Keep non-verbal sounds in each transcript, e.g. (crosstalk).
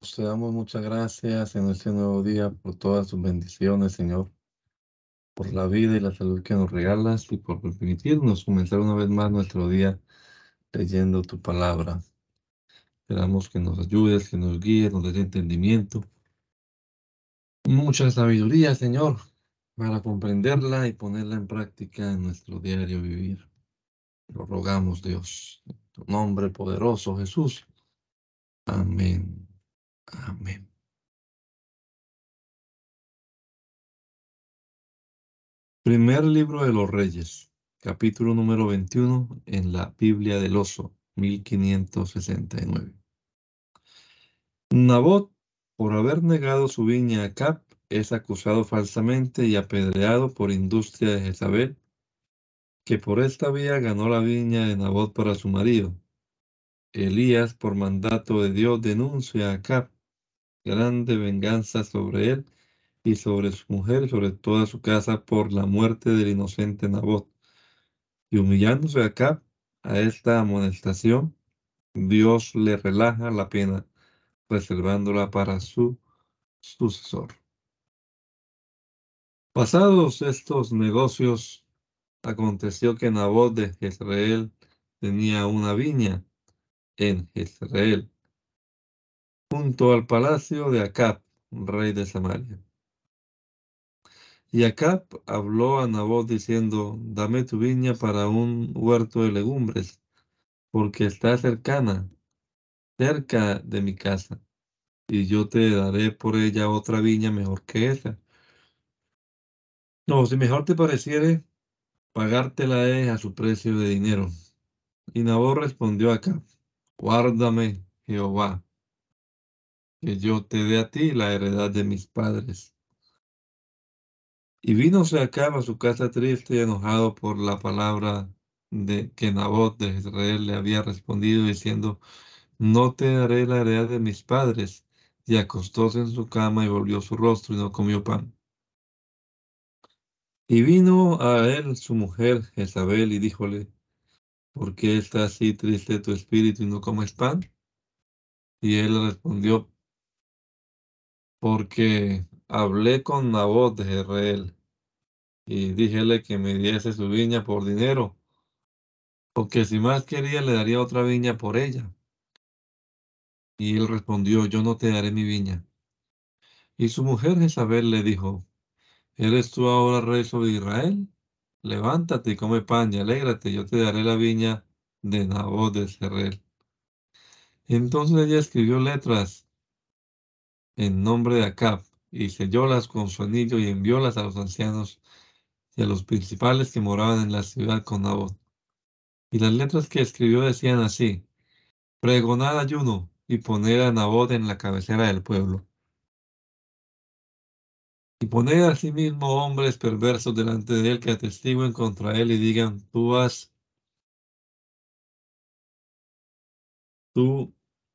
te damos muchas gracias en este nuevo día por todas tus bendiciones, Señor, por la vida y la salud que nos regalas y por permitirnos comenzar una vez más nuestro día leyendo tu palabra. Esperamos que nos ayudes, que nos guíes, nos des entendimiento, mucha sabiduría, Señor, para comprenderla y ponerla en práctica en nuestro diario vivir. Lo rogamos, Dios, en tu nombre poderoso, Jesús. Amén. Amén. Primer libro de los Reyes, capítulo número 21 en la Biblia del Oso, 1569. Nabot, por haber negado su viña a Cap, es acusado falsamente y apedreado por industria de Jezabel, que por esta vía ganó la viña de Nabot para su marido. Elías, por mandato de Dios, denuncia a Cap grande venganza sobre él y sobre su mujer y sobre toda su casa por la muerte del inocente Nabot. Y humillándose acá a esta amonestación, Dios le relaja la pena, reservándola para su sucesor. Pasados estos negocios, aconteció que Nabot de Jezreel tenía una viña en Jezreel junto al palacio de Acab, rey de Samaria. Y Acab habló a Nabot diciendo, dame tu viña para un huerto de legumbres, porque está cercana, cerca de mi casa, y yo te daré por ella otra viña mejor que esa. No, si mejor te pareciere, pagártela es a su precio de dinero. Y Nabot respondió a Acab, guárdame, Jehová, que yo te dé a ti la heredad de mis padres. Y vínose acá a su casa triste y enojado por la palabra de que Nabot de Israel le había respondido diciendo, no te daré la heredad de mis padres. Y acostóse en su cama y volvió su rostro y no comió pan. Y vino a él su mujer Jezabel y díjole, ¿por qué está así triste tu espíritu y no comes pan? Y él respondió, porque hablé con Nabot de Jezreel y díjele que me diese su viña por dinero, porque si más quería le daría otra viña por ella. Y él respondió, yo no te daré mi viña. Y su mujer Jezabel le dijo, ¿eres tú ahora rey sobre Israel? Levántate y come pan y alégrate, yo te daré la viña de Nabot de Jezreel. Entonces ella escribió letras en nombre de Acab, y sellólas con su anillo y enviólas a los ancianos y a los principales que moraban en la ciudad con Nabot. Y las letras que escribió decían así, pregonad ayuno y poner a Nabot en la cabecera del pueblo. Y poner a sí mismo hombres perversos delante de él que atestiguen contra él y digan, tú has, tú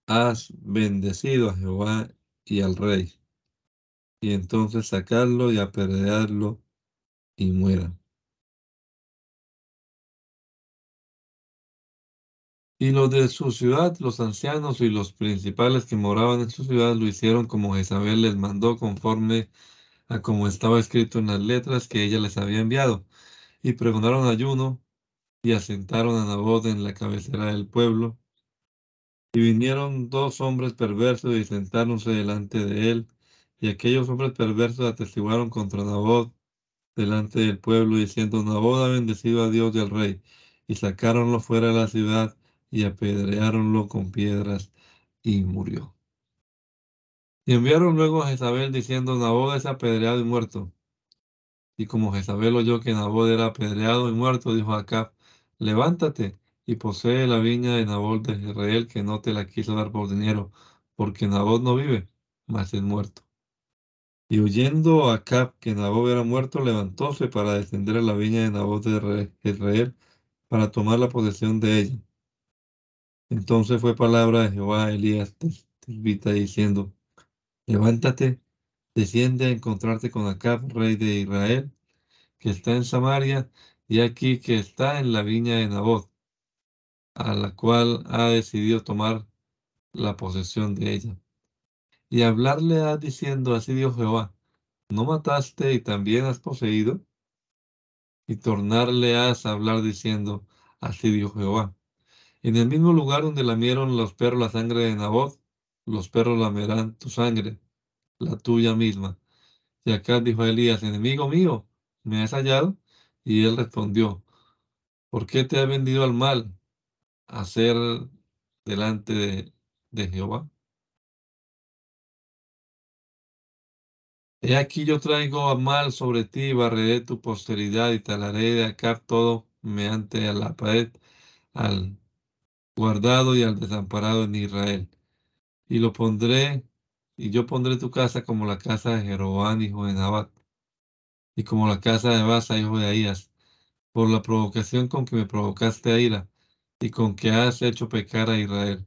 has bendecido a Jehová y al rey, y entonces sacarlo y apedrearlo y muera. Y los de su ciudad, los ancianos y los principales que moraban en su ciudad, lo hicieron como Jezabel les mandó, conforme a como estaba escrito en las letras que ella les había enviado. Y pregonaron ayuno y asentaron a Nabot en la cabecera del pueblo y vinieron dos hombres perversos y sentáronse delante de él, y aquellos hombres perversos atestiguaron contra Nabot delante del pueblo, diciendo, Nabot ha bendecido a Dios y al rey, y sacáronlo fuera de la ciudad y apedreáronlo con piedras, y murió. Y enviaron luego a Jezabel diciendo, Nabot es apedreado y muerto. Y como Jezabel oyó que Nabot era apedreado y muerto, dijo a Acab, levántate y posee la viña de Nabot de Israel que no te la quiso dar por dinero, porque Nabot no vive, mas es muerto. Y oyendo Acab que Nabot era muerto, levantóse para descender a la viña de Nabot de Israel para tomar la posesión de ella. Entonces fue palabra de Jehová a Elías Tesbita diciendo, levántate, desciende a encontrarte con Acab, rey de Israel, que está en Samaria, y aquí que está en la viña de Nabot a la cual ha decidido tomar la posesión de ella. y hablarle a diciendo, así dijo Jehová, ¿no mataste y también has poseído? Y tornarle a hablar diciendo, así dijo Jehová. En el mismo lugar donde lamieron los perros la sangre de Nabot, los perros lamerán tu sangre, la tuya misma. Y acá dijo Elías, enemigo mío, ¿me has hallado? Y él respondió, ¿por qué te has vendido al mal hacer delante de, Jehová? He aquí yo traigo a mal sobre ti, barreré tu posteridad y talaré de acá todo meante a la pared, al guardado y al desamparado en Israel. Y lo pondré, y yo pondré tu casa como la casa de Jeroboam, hijo de Nabat, y como la casa de Basa, hijo de Ahías, por la provocación con que me provocaste a ira, y con que has hecho pecar a Israel.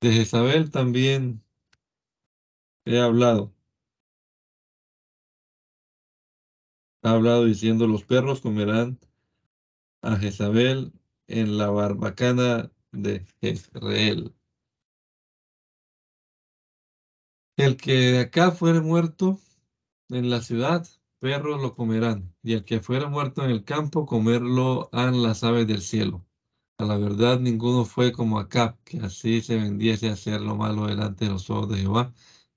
De Jezabel también he hablado. Ha hablado diciendo, los perros comerán a Jezabel en la barbacana de Jezreel. El que de acá fuere muerto en la ciudad, perros lo comerán, y el que fuere muerto en el campo, comerlo han las aves del cielo. A la verdad, ninguno fue como Acab, que así se vendiese a hacer lo malo delante de los ojos de Jehová,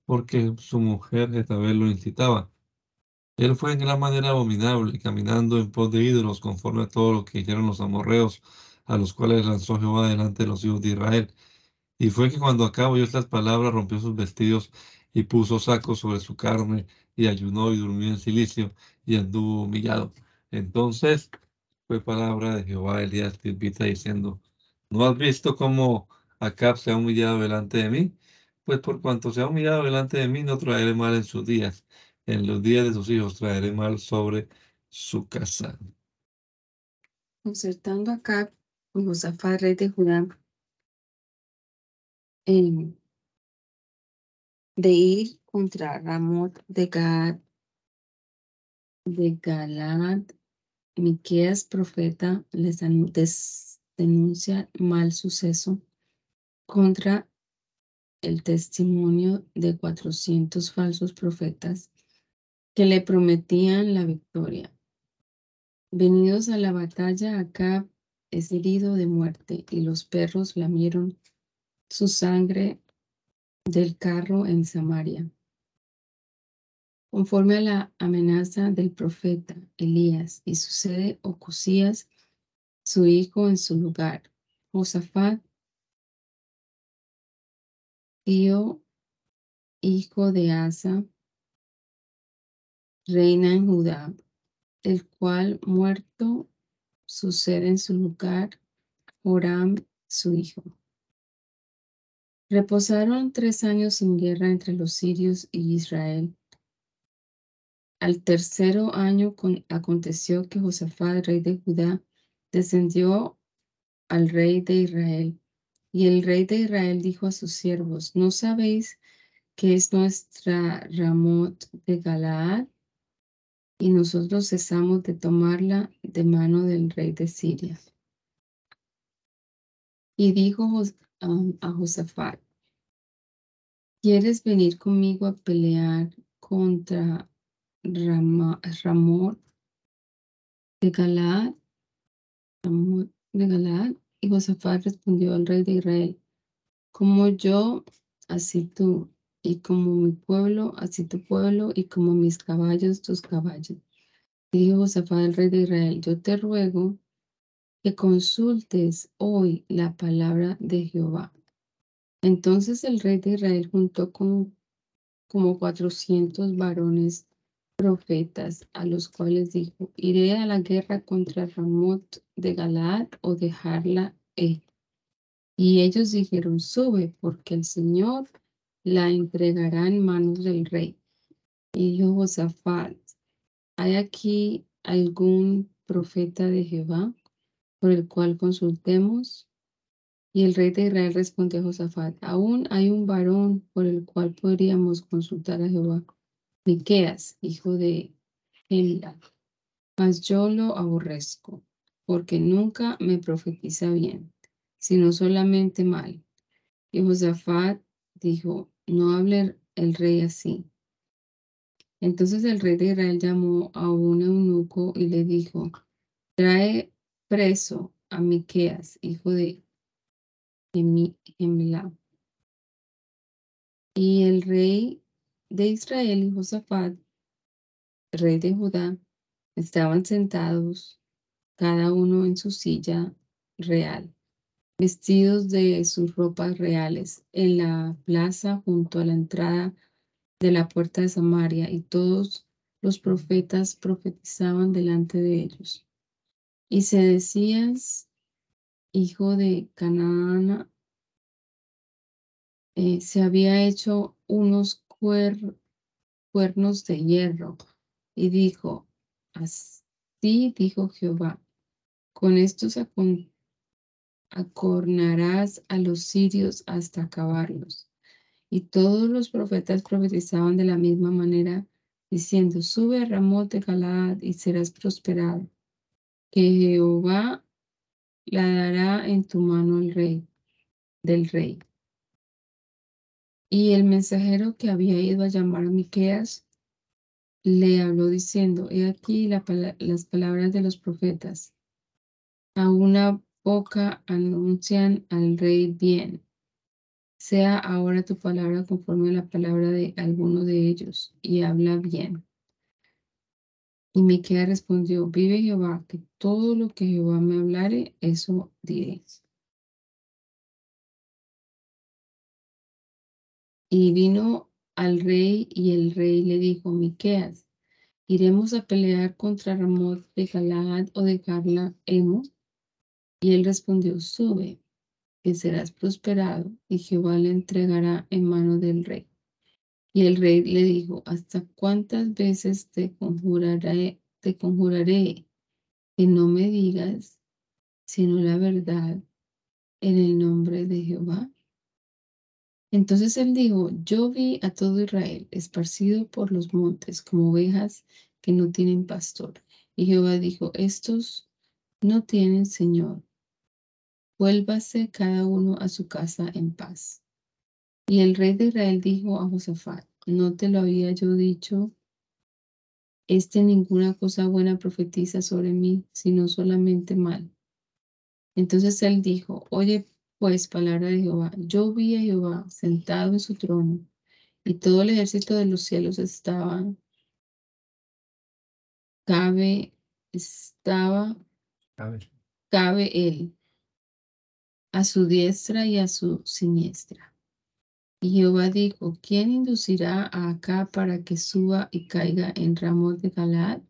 porque su mujer Jezabel lo incitaba. Él fue en gran manera abominable, caminando en pos de ídolos, conforme a todo lo que hicieron los amorreos, a los cuales lanzó Jehová delante de los hijos de Israel. Y fue que cuando acabó oyó estas palabras, rompió sus vestidos y puso sacos sobre su carne, y ayunó y durmió en silicio, y anduvo humillado. Entonces fue palabra de Jehová Elías Tilbita diciendo, ¿no has visto cómo Acab se ha humillado delante de mí? Pues por cuanto se ha humillado delante de mí, no traeré mal en sus días. En los días de sus hijos traeré mal sobre su casa. Concertando acá con Josafat, rey de Judá, de ir contra Ramot de Gad, de Galad, Miqueas, profeta, les denuncia mal suceso contra el testimonio de 400 falsos profetas que le prometían la victoria. Venidos a la batalla, Acab es herido de muerte y los perros lamieron su sangre del carro en Samaria. Conforme a la amenaza del profeta Elías y sucede Ocusías, su hijo en su lugar. Josafat, tío, hijo de Asa, reina en Judá, el cual muerto sucede en su lugar Joram, su hijo. Reposaron tres años sin guerra entre los sirios y Israel. Al tercero año aconteció que Josafat, rey de Judá, descendió al rey de Israel. Y el rey de Israel dijo a sus siervos, ¿no sabéis que es nuestra Ramot de Galaad? y nosotros cesamos de tomarla de mano del rey de Siria. Y dijo a Josafat, ¿quieres venir conmigo a pelear contra Ramón de Galaad? de Galaad. Y Josafat respondió al rey de Israel, como yo, así tú, y como mi pueblo, así tu pueblo, y como mis caballos, tus caballos. Dijo Josafat, el rey de Israel, yo te ruego que consultes hoy la palabra de Jehová. Entonces el rey de Israel juntó como, como 400 varones profetas, a los cuales dijo, iré a la guerra contra Ramot de Galaad o dejarla. Y ellos dijeron, sube, porque el Señor la entregará en manos del rey. Y dijo Josafat, ¿hay aquí algún profeta de Jehová por el cual consultemos? Y el rey de Israel respondió a Josafat, aún hay un varón por el cual podríamos consultar a Jehová, Miqueas, hijo de Gemda, mas yo lo aborrezco, porque nunca me profetiza bien, sino solamente mal. Y Josafat dijo, no hable el rey así. Entonces el rey de Israel llamó a un eunuco y le dijo, trae preso a Miqueas, hijo de Gemla. Y el rey de Israel y Josafat, rey de Judá, estaban sentados cada uno en su silla real, vestidos de sus ropas reales, en la plaza junto a la entrada de la puerta de Samaria, y todos los profetas profetizaban delante de ellos. Y se decías, hijo de Canaana, eh, se había hecho unos cuernos de hierro, y dijo, así dijo Jehová, con estos acornarás a los sirios hasta acabarlos. Y todos los profetas profetizaban de la misma manera, diciendo, sube a Ramot de Galaad y serás prosperado, que Jehová la dará en tu mano el rey, del rey. Y el mensajero que había ido a llamar a Miqueas le habló diciendo, he aquí las palabras de los profetas. A una boca anuncian al rey bien sea ahora tu palabra conforme a la palabra de alguno de ellos, y habla bien. Y Miquea respondió, vive Jehová, que todo lo que Jehová me hablare, eso diré. Y vino al rey, y el rey le dijo, Miqueas, ¿iremos a pelear contra Ramot de Galaad o de Carla Emo? Y él respondió, sube que serás prosperado y Jehová le entregará en mano del rey. Y el rey le dijo, ¿hasta cuántas veces te conjuraré, te conjuraré que no me digas sino la verdad en el nombre de Jehová? Entonces él dijo, yo vi a todo Israel esparcido por los montes como ovejas que no tienen pastor. Y Jehová dijo, estos no tienen Señor, vuélvase cada uno a su casa en paz. Y el rey de Israel dijo a Josafat, ¿no te lo había yo dicho? Este ninguna cosa buena profetiza sobre mí, sino solamente mal. Entonces él dijo, oye pues palabra de Jehová, yo vi a Jehová sentado en su trono, y todo el ejército de los cielos estaba, cabe, estaba, cabe, cabe él a su diestra y a su siniestra. Y Jehová dijo, ¿quién inducirá a acá para que suba y caiga en Ramón de Galaad?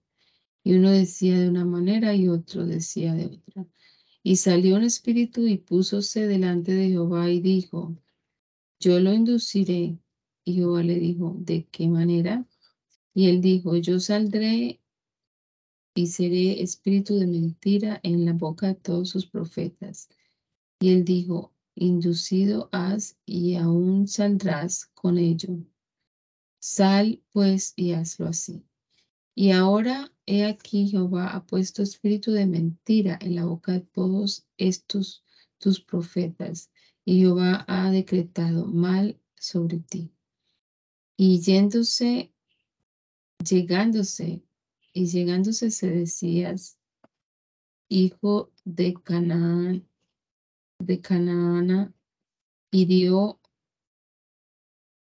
Y uno decía de una manera y otro decía de otra. Y salió un espíritu y púsose delante de Jehová y dijo, yo lo induciré. Y Jehová le dijo, ¿de qué manera? Y él dijo, yo saldré y seré espíritu de mentira en la boca de todos sus profetas y él dijo, inducido has y aún saldrás con ello. Sal pues y hazlo así. Y ahora he aquí Jehová ha puesto espíritu de mentira en la boca de todos estos tus profetas, y Jehová ha decretado mal sobre ti. Y yéndose, llegándose, y llegándose se decías, hijo de Canaán, de Canaana hirió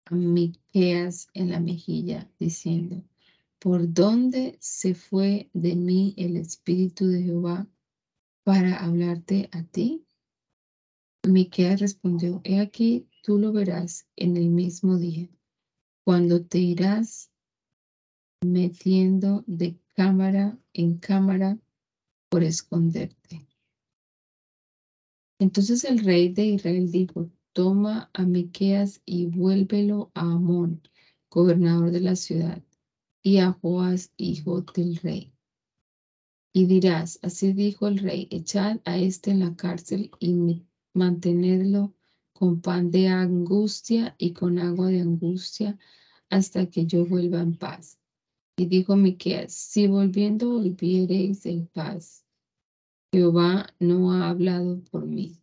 a Miqueas en la mejilla, diciendo, ¿por dónde se fue de mí el Espíritu de Jehová para hablarte a ti? Miqueas respondió, he aquí, tú lo verás en el mismo día, cuando te irás metiendo de cámara en cámara por esconderte. Entonces el rey de Israel dijo, toma a Miqueas y vuélvelo a Amón, gobernador de la ciudad, y a Joás, hijo del rey. Y dirás, así dijo el rey, echad a éste en la cárcel y mantenedlo con pan de angustia y con agua de angustia hasta que yo vuelva en paz. Y dijo Miqueas, si volviendo volviereis en paz, Jehová no ha hablado por mí.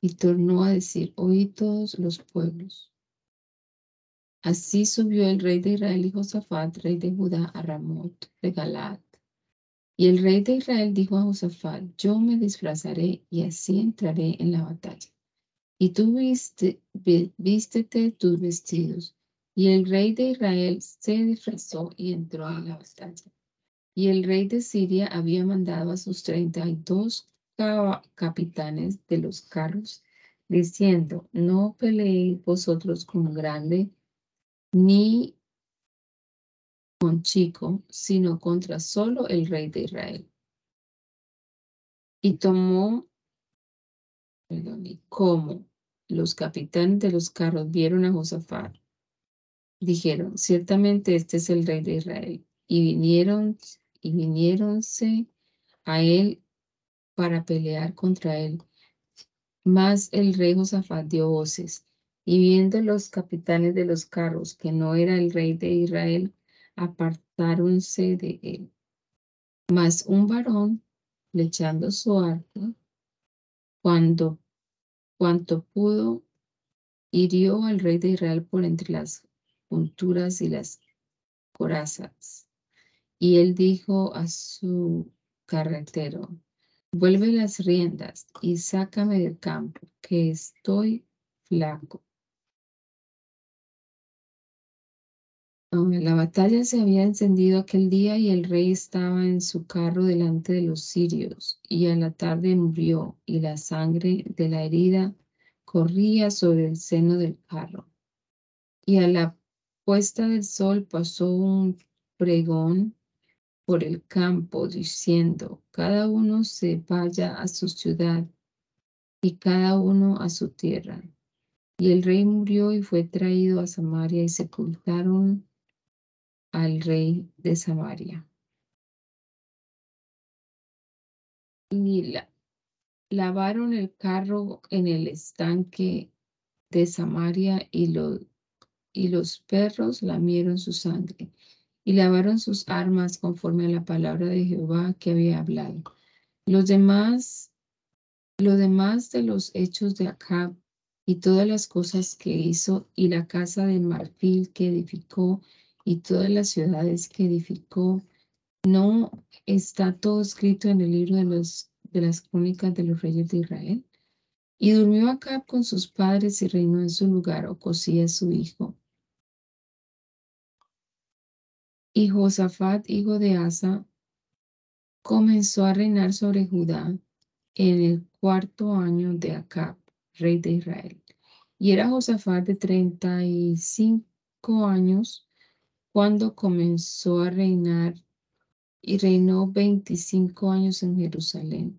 Y tornó a decir, oí todos los pueblos. Así subió el rey de Israel y Josafat, rey de Judá, a Ramot de. Y el rey de Israel dijo a Josafat, yo me disfrazaré y así entraré en la batalla. Y tú vístete tus vestidos. Y el rey de Israel se disfrazó y entró en la batalla. Y el rey de Siria había mandado a sus treinta y dos capitanes de los carros, diciendo, no peleéis vosotros con grande ni con chico, sino contra solo el rey de Israel. Y tomó, perdón, y como los capitanes de los carros vieron a Josafat, dijeron, ciertamente este es el rey de Israel. Y vinieron, y viniéronse a él para pelear contra él. Mas el rey Josafat dio voces, y viendo los capitanes de los carros que no era el rey de Israel, apartáronse de él. Mas un varón, flechando su arco, cuando cuanto pudo, hirió al rey de Israel por entre las junturas y las corazas. Y él dijo a su carretero, vuelve las riendas y sácame del campo, que estoy flaco. La batalla se había encendido aquel día y el rey estaba en su carro delante de los sirios, y a la tarde murió, y la sangre de la herida corría sobre el seno del carro. Y a la puesta del sol pasó un pregón por el campo diciendo, cada uno se vaya a su ciudad y cada uno a su tierra. Y el rey murió y fue traído a Samaria y sepultaron al rey de Samaria. Y lavaron el carro en el estanque de Samaria y, y los perros lamieron su sangre y lavaron sus armas conforme a la palabra de Jehová que había hablado. Los demás, lo demás de los hechos de Acab y todas las cosas que hizo y la casa de marfil que edificó y todas las ciudades que edificó, ¿no está todo escrito en el libro de, los, de las crónicas de los reyes de Israel? Y durmió Acab con sus padres y reinó en su lugar, o cosía su hijo. Y Josafat, hijo de Asa, comenzó a reinar sobre Judá en el cuarto año de Acab, rey de Israel. Y era Josafat de treinta y cinco años cuando comenzó a reinar y reinó 25 años en Jerusalén.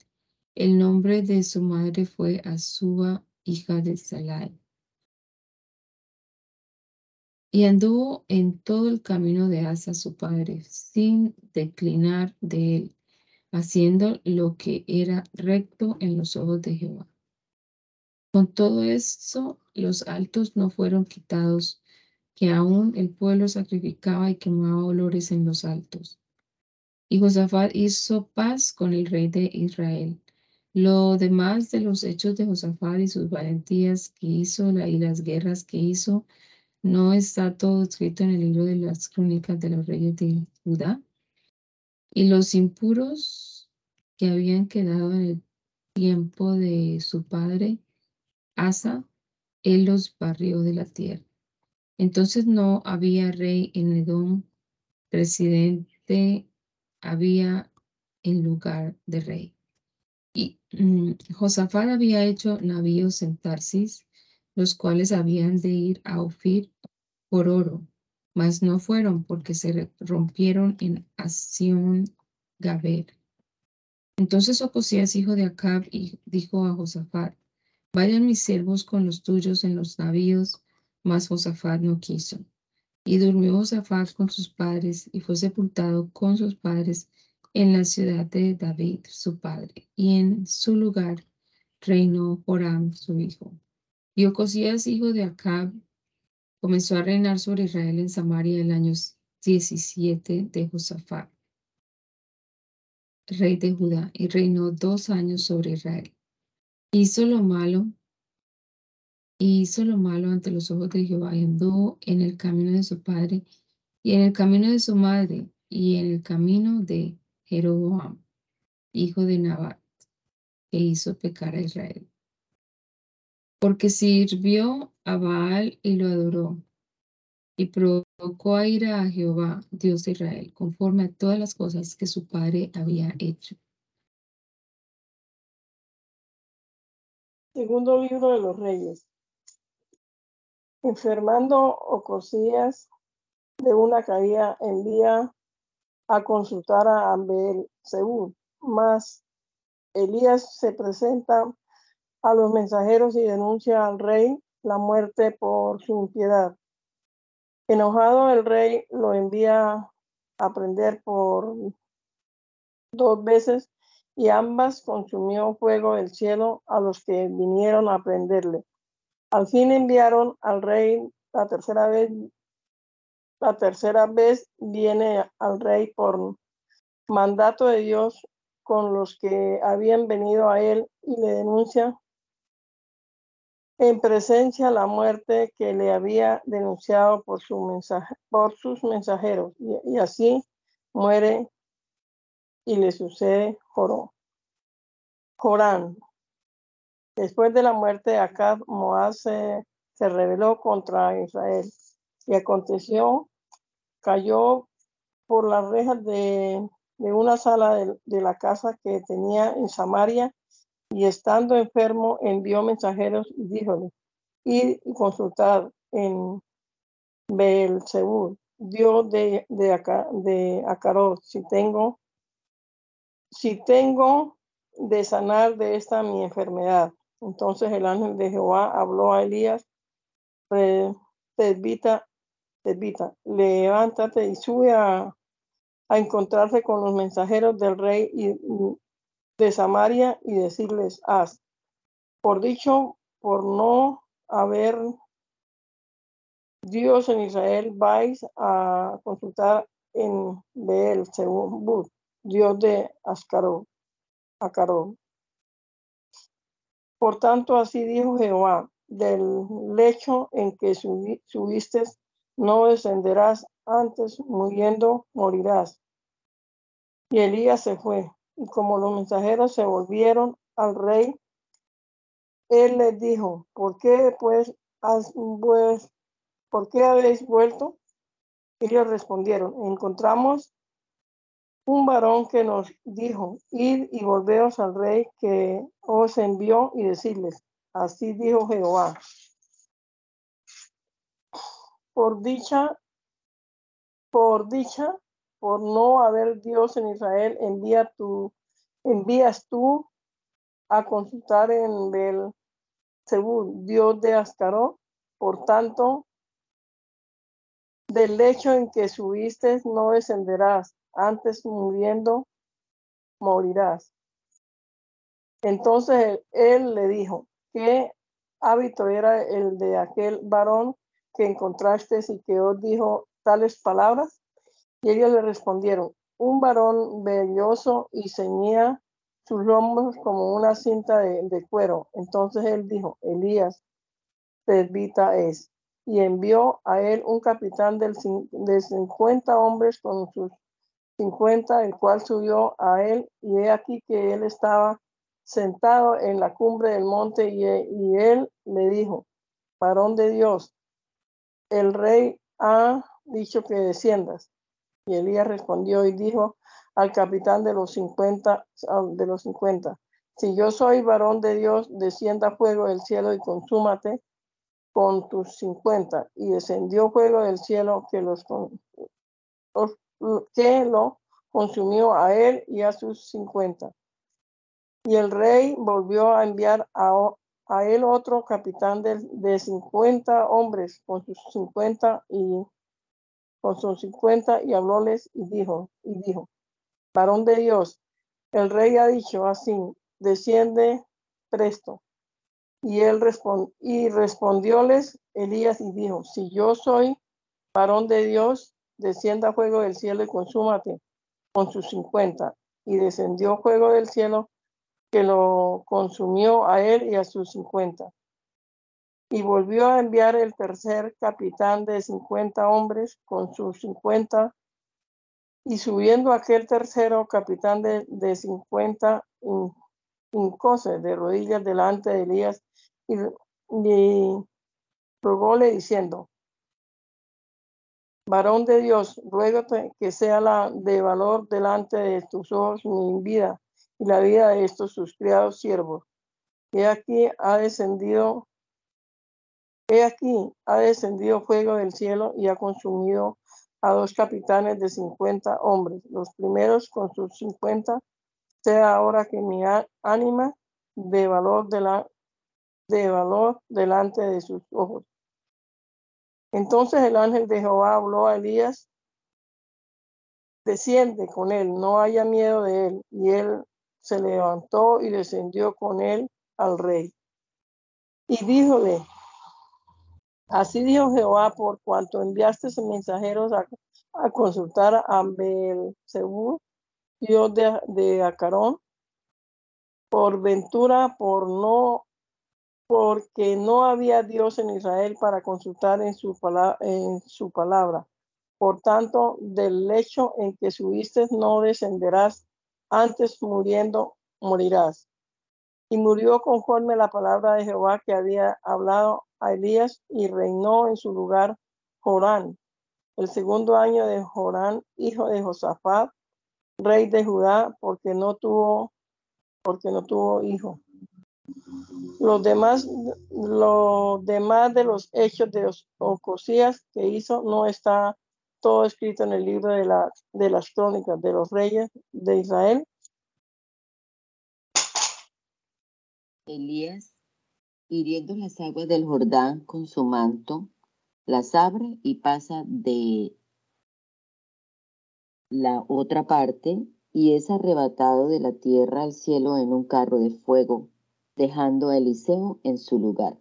El nombre de su madre fue Azuba, hija de Salai. Y anduvo en todo el camino de Asa su padre, sin declinar de él, haciendo lo que era recto en los ojos de Jehová. Con todo eso, los altos no fueron quitados que aún el pueblo sacrificaba y quemaba olores en los altos. Y Josafat hizo paz con el rey de Israel. Lo demás de los hechos de Josafat y sus valentías que hizo y las guerras que hizo, no está todo escrito en el libro de las crónicas de los reyes de Judá. Y los impuros que habían quedado en el tiempo de su padre, Asa, él los barrió de la tierra. Entonces no había rey en Edom, presidente había en lugar de rey. Y mm, Josafat había hecho navíos en Tarsis, los cuales habían de ir a Ofir por oro, mas no fueron porque se rompieron en Asión Gaber. Entonces Ocosías, hijo de Acab, dijo a Josafat, vayan mis siervos con los tuyos en los navíos mas Josafat no quiso. Y durmió Josafat con sus padres y fue sepultado con sus padres en la ciudad de David, su padre, y en su lugar reinó Joram, su hijo. Y Ocosías, hijo de Acab, comenzó a reinar sobre Israel en Samaria el año 17 de Josafat, rey de Judá, y reinó dos años sobre Israel. Hizo lo malo y hizo lo malo ante los ojos de Jehová y andó en el camino de su padre y en el camino de su madre y en el camino de Jeroboam, hijo de Nabat, que hizo pecar a Israel. Porque sirvió a Baal y lo adoró, y provocó a ira a Jehová, Dios de Israel, conforme a todas las cosas que su padre había hecho. Segundo libro de los Reyes. Enfermando Ocosías de una caída, envía a consultar a Ambel Seúl. Más Elías se presenta a los mensajeros y denuncia al rey la muerte por su impiedad. Enojado el rey lo envía a prender por dos veces y ambas consumió fuego del cielo a los que vinieron a prenderle. Al fin enviaron al rey la tercera vez. La tercera vez viene al rey por mandato de Dios con los que habían venido a él y le denuncia en presencia la muerte que le había denunciado por, su mensaje, por sus mensajeros. Y, así muere y le sucede Joró. Jorán. Después de la muerte de Acab, Moab se, rebeló contra Israel. Y aconteció, cayó por las rejas de, una sala de, la casa que tenía en Samaria y estando enfermo envió mensajeros y díjole, ir y consultar en Beelzebub, Dios de, de, acá, de Acarot, si tengo, si tengo de sanar de esta mi enfermedad. Entonces el ángel de Jehová habló a Elías, Tedvita, levántate y sube a, encontrarse con los mensajeros del rey y, de Samaria y decirles, haz, por dicho, por no haber Dios en Israel, vais a consultar en Beel, según Dios de Ascarón. Por tanto, así dijo Jehová, del lecho en que subiste, no descenderás, antes muriendo morirás. Y Elías se fue. Y como los mensajeros se volvieron al rey, él les dijo, ¿por qué pues, pues ¿por qué habéis vuelto? Ellos respondieron, encontramos un varón que nos dijo, id y volveos al rey que os envió y decirles, así dijo Jehová. Por dicha, por dicha, por no haber Dios en Israel, envía tú, envías tú a consultar en el según Dios de Ascaró. Por tanto, del lecho en que subiste no descenderás, antes muriendo morirás. Entonces él le dijo, ¿qué hábito era el de aquel varón que encontraste y que os dijo tales palabras? Y ellos le respondieron, un varón velloso y ceñía sus lomos como una cinta de, cuero. Entonces él dijo, Elías, Tedvita es. Y envió a él un capitán de cincuenta hombres con sus cincuenta, el cual subió a él, y he aquí que él estaba sentado en la cumbre del monte, y, él le dijo, varón de Dios, el rey ha dicho que desciendas. Y Elías respondió y dijo al capitán de los cincuenta, de los cincuenta, si yo soy varón de Dios, descienda fuego del cielo y consúmate con tus cincuenta. Y descendió fuego del cielo que los, que lo consumió a él y a sus cincuenta. Y el rey volvió a enviar a, a él otro capitán de, cincuenta hombres con sus cincuenta y con sus cincuenta y hablóles y dijo, y dijo, varón de Dios, el rey ha dicho así, desciende presto. Y él respondió, y respondióles Elías y dijo, si yo soy varón de Dios, descienda fuego del cielo y consúmate con sus cincuenta. Y descendió fuego del cielo que lo consumió a él y a sus cincuenta. Y volvió a enviar el tercer capitán de cincuenta hombres con sus cincuenta. Y subiendo aquel tercero capitán de, cincuenta, hincóse de rodillas delante de Elías y, y rogóle diciendo, varón de Dios, ruégate que sea la de valor delante de tus ojos mi vida y la vida de estos sus criados siervos. He aquí ha descendido, he aquí ha descendido fuego del cielo y ha consumido a dos capitanes de cincuenta hombres, los primeros con sus cincuenta, sea ahora que mi ánima de valor, de, de valor delante de sus ojos. Entonces el ángel de Jehová habló a Elías, desciende con él, no haya miedo de él. Y él se levantó y descendió con él al rey. Y díjole, así dijo Jehová, por cuanto enviaste mensajeros a, consultar a Belzebú, Dios de Acarón, por ventura, por no porque no había Dios en Israel para consultar en su, palabra, Por tanto, del lecho en que subiste no descenderás, antes muriendo morirás. Y murió conforme la palabra de Jehová que había hablado a Elías y reinó en su lugar Jorán, el segundo año de Jorán, hijo de Josafat, rey de Judá, porque no tuvo, porque no tuvo hijo. Los demás, lo demás de los hechos de los Ocosías que hizo no está todo escrito en el libro de, la, de las crónicas de los reyes de Israel. Elías, hiriendo las aguas del Jordán con su manto, las abre y pasa de la otra parte y es arrebatado de la tierra al cielo en un carro de fuego dejando a Eliseo en su lugar.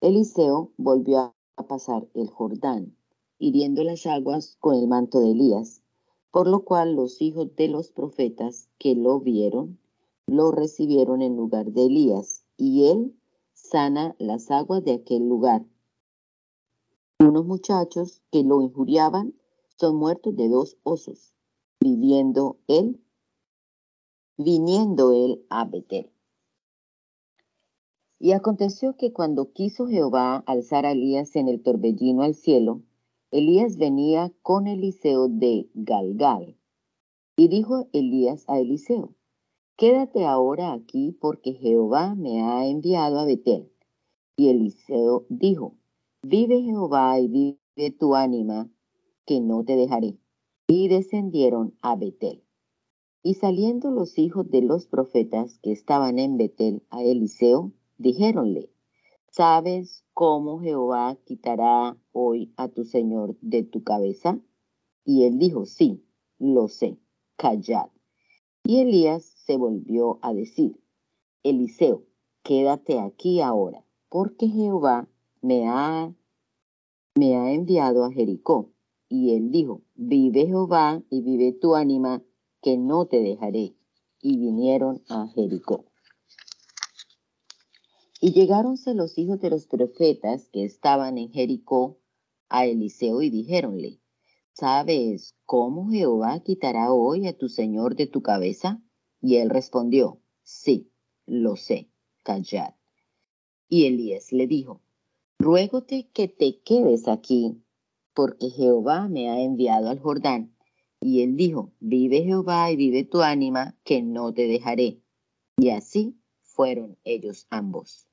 Eliseo volvió a pasar el Jordán, hiriendo las aguas con el manto de Elías, por lo cual los hijos de los profetas que lo vieron, lo recibieron en lugar de Elías, y él sana las aguas de aquel lugar. Unos muchachos que lo injuriaban son muertos de dos osos, viviendo él, viniendo él a Betel. Y aconteció que cuando quiso Jehová alzar a Elías en el torbellino al cielo, Elías venía con Eliseo de Galgal. Y dijo Elías a Eliseo, Quédate ahora aquí porque Jehová me ha enviado a Betel. Y Eliseo dijo, Vive Jehová y vive tu ánima, que no te dejaré. Y descendieron a Betel. Y saliendo los hijos de los profetas que estaban en Betel a Eliseo, Dijéronle, ¿sabes cómo Jehová quitará hoy a tu Señor de tu cabeza? Y él dijo, sí, lo sé, callad. Y Elías se volvió a decir, Eliseo, quédate aquí ahora, porque Jehová me ha, enviado a Jericó. Y él dijo, vive Jehová y vive tu ánima, que no te dejaré. Y vinieron a Jericó. Y llegáronse los hijos de los profetas que estaban en Jericó a Eliseo y dijéronle, ¿sabes cómo Jehová quitará hoy a tu Señor de tu cabeza? Y él respondió, sí, lo sé, callad. Y Elías le dijo, ruégote que te quedes aquí, porque Jehová me ha enviado al Jordán. Y él dijo, vive Jehová y vive tu ánima, que no te dejaré. Y así fueron ellos ambos.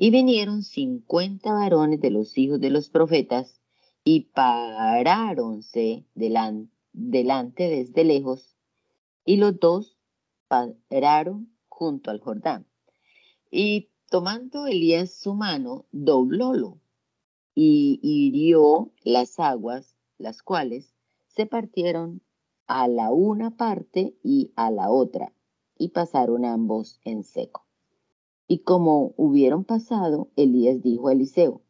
Y vinieron cincuenta varones de los hijos de los profetas y paráronse delante desde lejos, y los dos pararon junto al Jordán. Y tomando Elías su mano, doblólo y hirió las aguas, las cuales se partieron a la una parte y a la otra, y pasaron ambos en seco. Y como hubieron pasado, Elías dijo a Eliseo,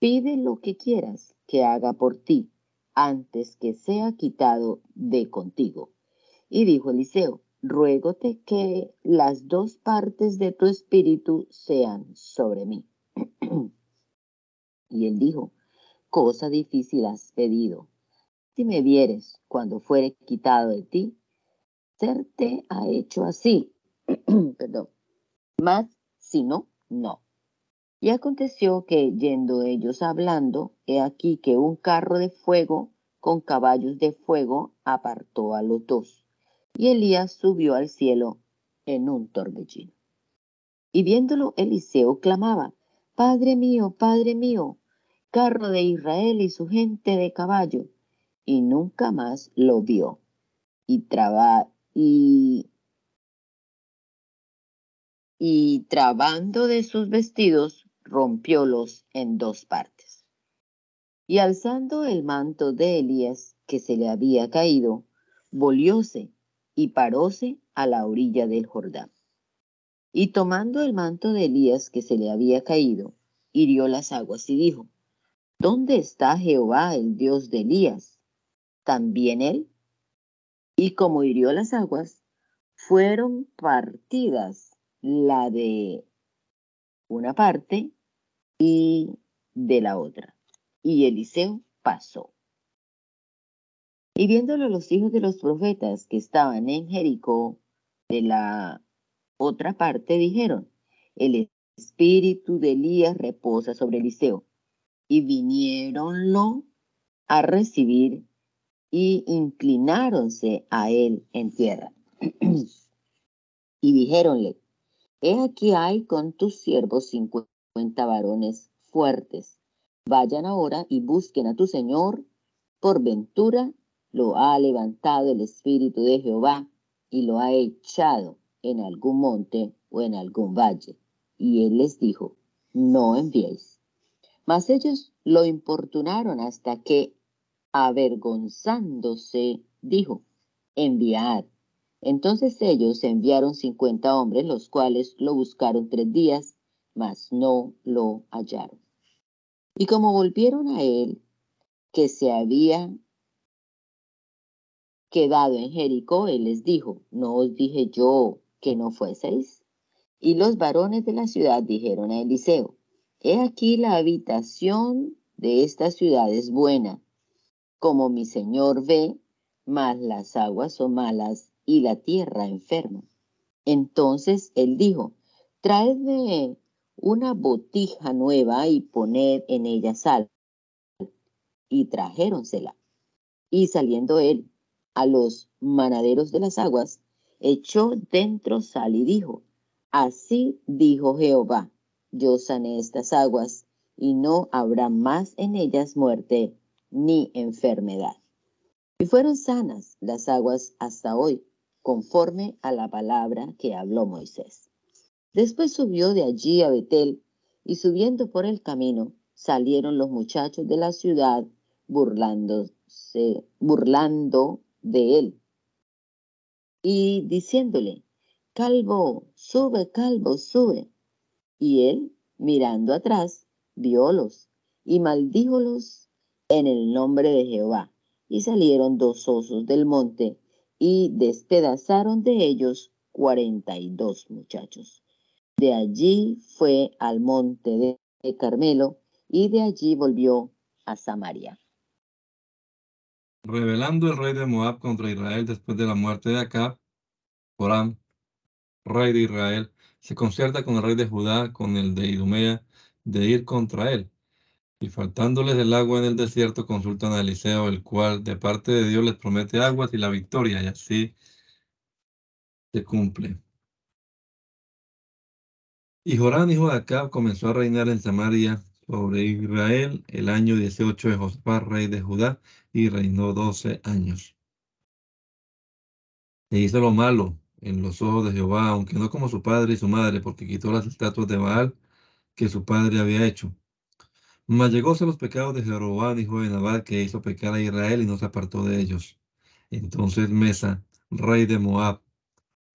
pide lo que quieras que haga por ti, antes que sea quitado de contigo. Y dijo Eliseo, ruégote que las dos partes de tu espíritu sean sobre mí. (clears throat) Y él dijo, cosa difícil has pedido. Si me vieres cuando fuere quitado de ti, serte ha hecho así. (clears throat) Perdón. Mas si no, no. Y aconteció que, yendo ellos hablando, he aquí que un carro de fuego con caballos de fuego apartó a los dos. Y Elías subió al cielo en un torbellino. Y viéndolo, Eliseo clamaba, Padre mío, Padre mío, carro de Israel y su gente de caballo. Y nunca más lo vio. Y, traba, y, y trabando de sus vestidos, rompiólos en dos partes. Y alzando el manto de Elías, que se le había caído, volvióse y paróse a la orilla del Jordán. Y tomando el manto de Elías que se le había caído, hirió las aguas y dijo, ¿Dónde está Jehová, el Dios de Elías? ¿También él? Y como hirió las aguas, fueron partidas la de una parte y de la otra. Y Eliseo pasó. Y viéndolo los hijos de los profetas que estaban en Jericó, de la otra parte, dijeron, el espíritu de Elías reposa sobre Eliseo. Y vinieronlo a recibir y inclináronse a él en tierra. (clears throat) y dijéronle, he aquí hay con tus siervos cincuenta varones fuertes. Vayan ahora y busquen a tu Señor. Por ventura lo ha levantado el Espíritu de Jehová y lo ha echado en algún monte o en algún valle. Y él les dijo, no enviéis. Mas ellos lo importunaron hasta que, avergonzándose, dijo, enviad. Entonces ellos enviaron cincuenta hombres, los cuales lo buscaron tres días, mas no lo hallaron. Y como volvieron a él, que se había quedado en Jericó, él les dijo, ¿no os dije yo que no fueseis? Y los varones de la ciudad dijeron a Eliseo, he aquí la habitación de esta ciudad es buena, como mi señor ve, mas las aguas son malas y la tierra enferma. Entonces él dijo, traedme una botija nueva y poned en ella sal. Y trajéronsela. Y saliendo él a los manaderos de las aguas, echó dentro sal y dijo, Así dijo Jehová, yo sané estas aguas, y no habrá más en ellas muerte ni enfermedad. Y fueron sanas las aguas hasta hoy, conforme a la palabra que habló Moisés. Después subió de allí a Betel y subiendo por el camino salieron los muchachos de la ciudad burlándose, burlando de él y diciéndole, Calvo, sube, calvo, sube. Y él, mirando atrás, viólos y maldíjolos en el nombre de Jehová. Y salieron dos osos del monte y despedazaron de ellos cuarenta y dos muchachos. De allí fue al monte de Carmelo y de allí volvió a Samaria. Revelando el rey de Moab contra Israel después de la muerte de Acab, Joram, rey de Israel, se concierta con el rey de Judá, con el de Idumea, de ir contra él. Y faltándoles el agua en el desierto, consultan a Eliseo, el cual de parte de Dios les promete aguas y la victoria, y así se cumple. Y Jorán, hijo de Acab, comenzó a reinar en Samaria sobre Israel el año 18 de Josafat, rey de Judá, y reinó 12 años. E hizo lo malo en los ojos de Jehová, aunque no como su padre y su madre, porque quitó las estatuas de Baal que su padre había hecho. Mas llegóse los pecados de Jeroboam, hijo de Nabat, que hizo pecar a Israel y no se apartó de ellos. Entonces Mesa, rey de Moab,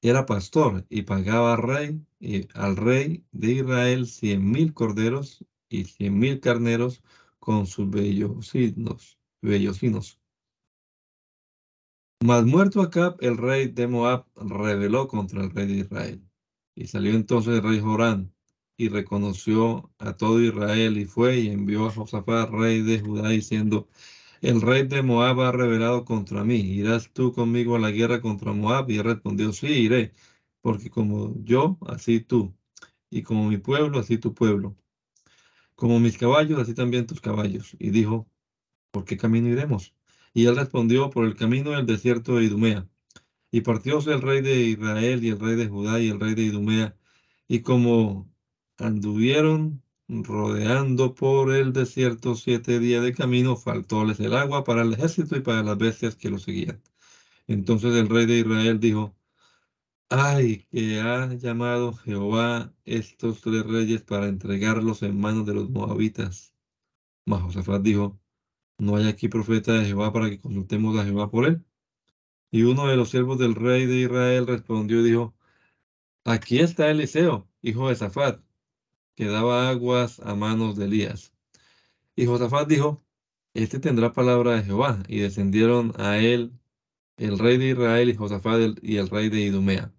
era pastor y pagaba al rey, al rey de Israel cien mil corderos y cien mil carneros con sus bellocinos. bellocinos. Mas muerto Acab, el rey de Moab rebeló contra el rey de Israel. Y salió entonces el rey Jorán, y reconoció a todo Israel y fue y envió a Josafat, rey de Judá, diciendo, el rey de Moab ha revelado contra mí, ¿irás tú conmigo a la guerra contra Moab? Y él respondió, sí, iré, porque como yo, así tú, y como mi pueblo, así tu pueblo, como mis caballos, así también tus caballos. Y dijo, ¿por qué camino iremos? Y él respondió, por el camino del desierto de Idumea. Y partióse el rey de Israel y el rey de Judá y el rey de Idumea. Y como anduvieron rodeando por el desierto siete días de camino, faltóles el agua para el ejército y para las bestias que lo seguían. Entonces el rey de Israel dijo, ay, que ha llamado Jehová estos tres reyes para entregarlos en manos de los moabitas. Mas Josafat dijo, no hay aquí profeta de Jehová para que consultemos a Jehová por él. Y uno de los siervos del rey de Israel respondió y dijo, aquí está Eliseo, hijo de Zafat, que daba aguas a manos de Elías. Y Josafat dijo, este tendrá palabra de Jehová. Y descendieron a él el rey de Israel y Josafat y el rey de Idumea.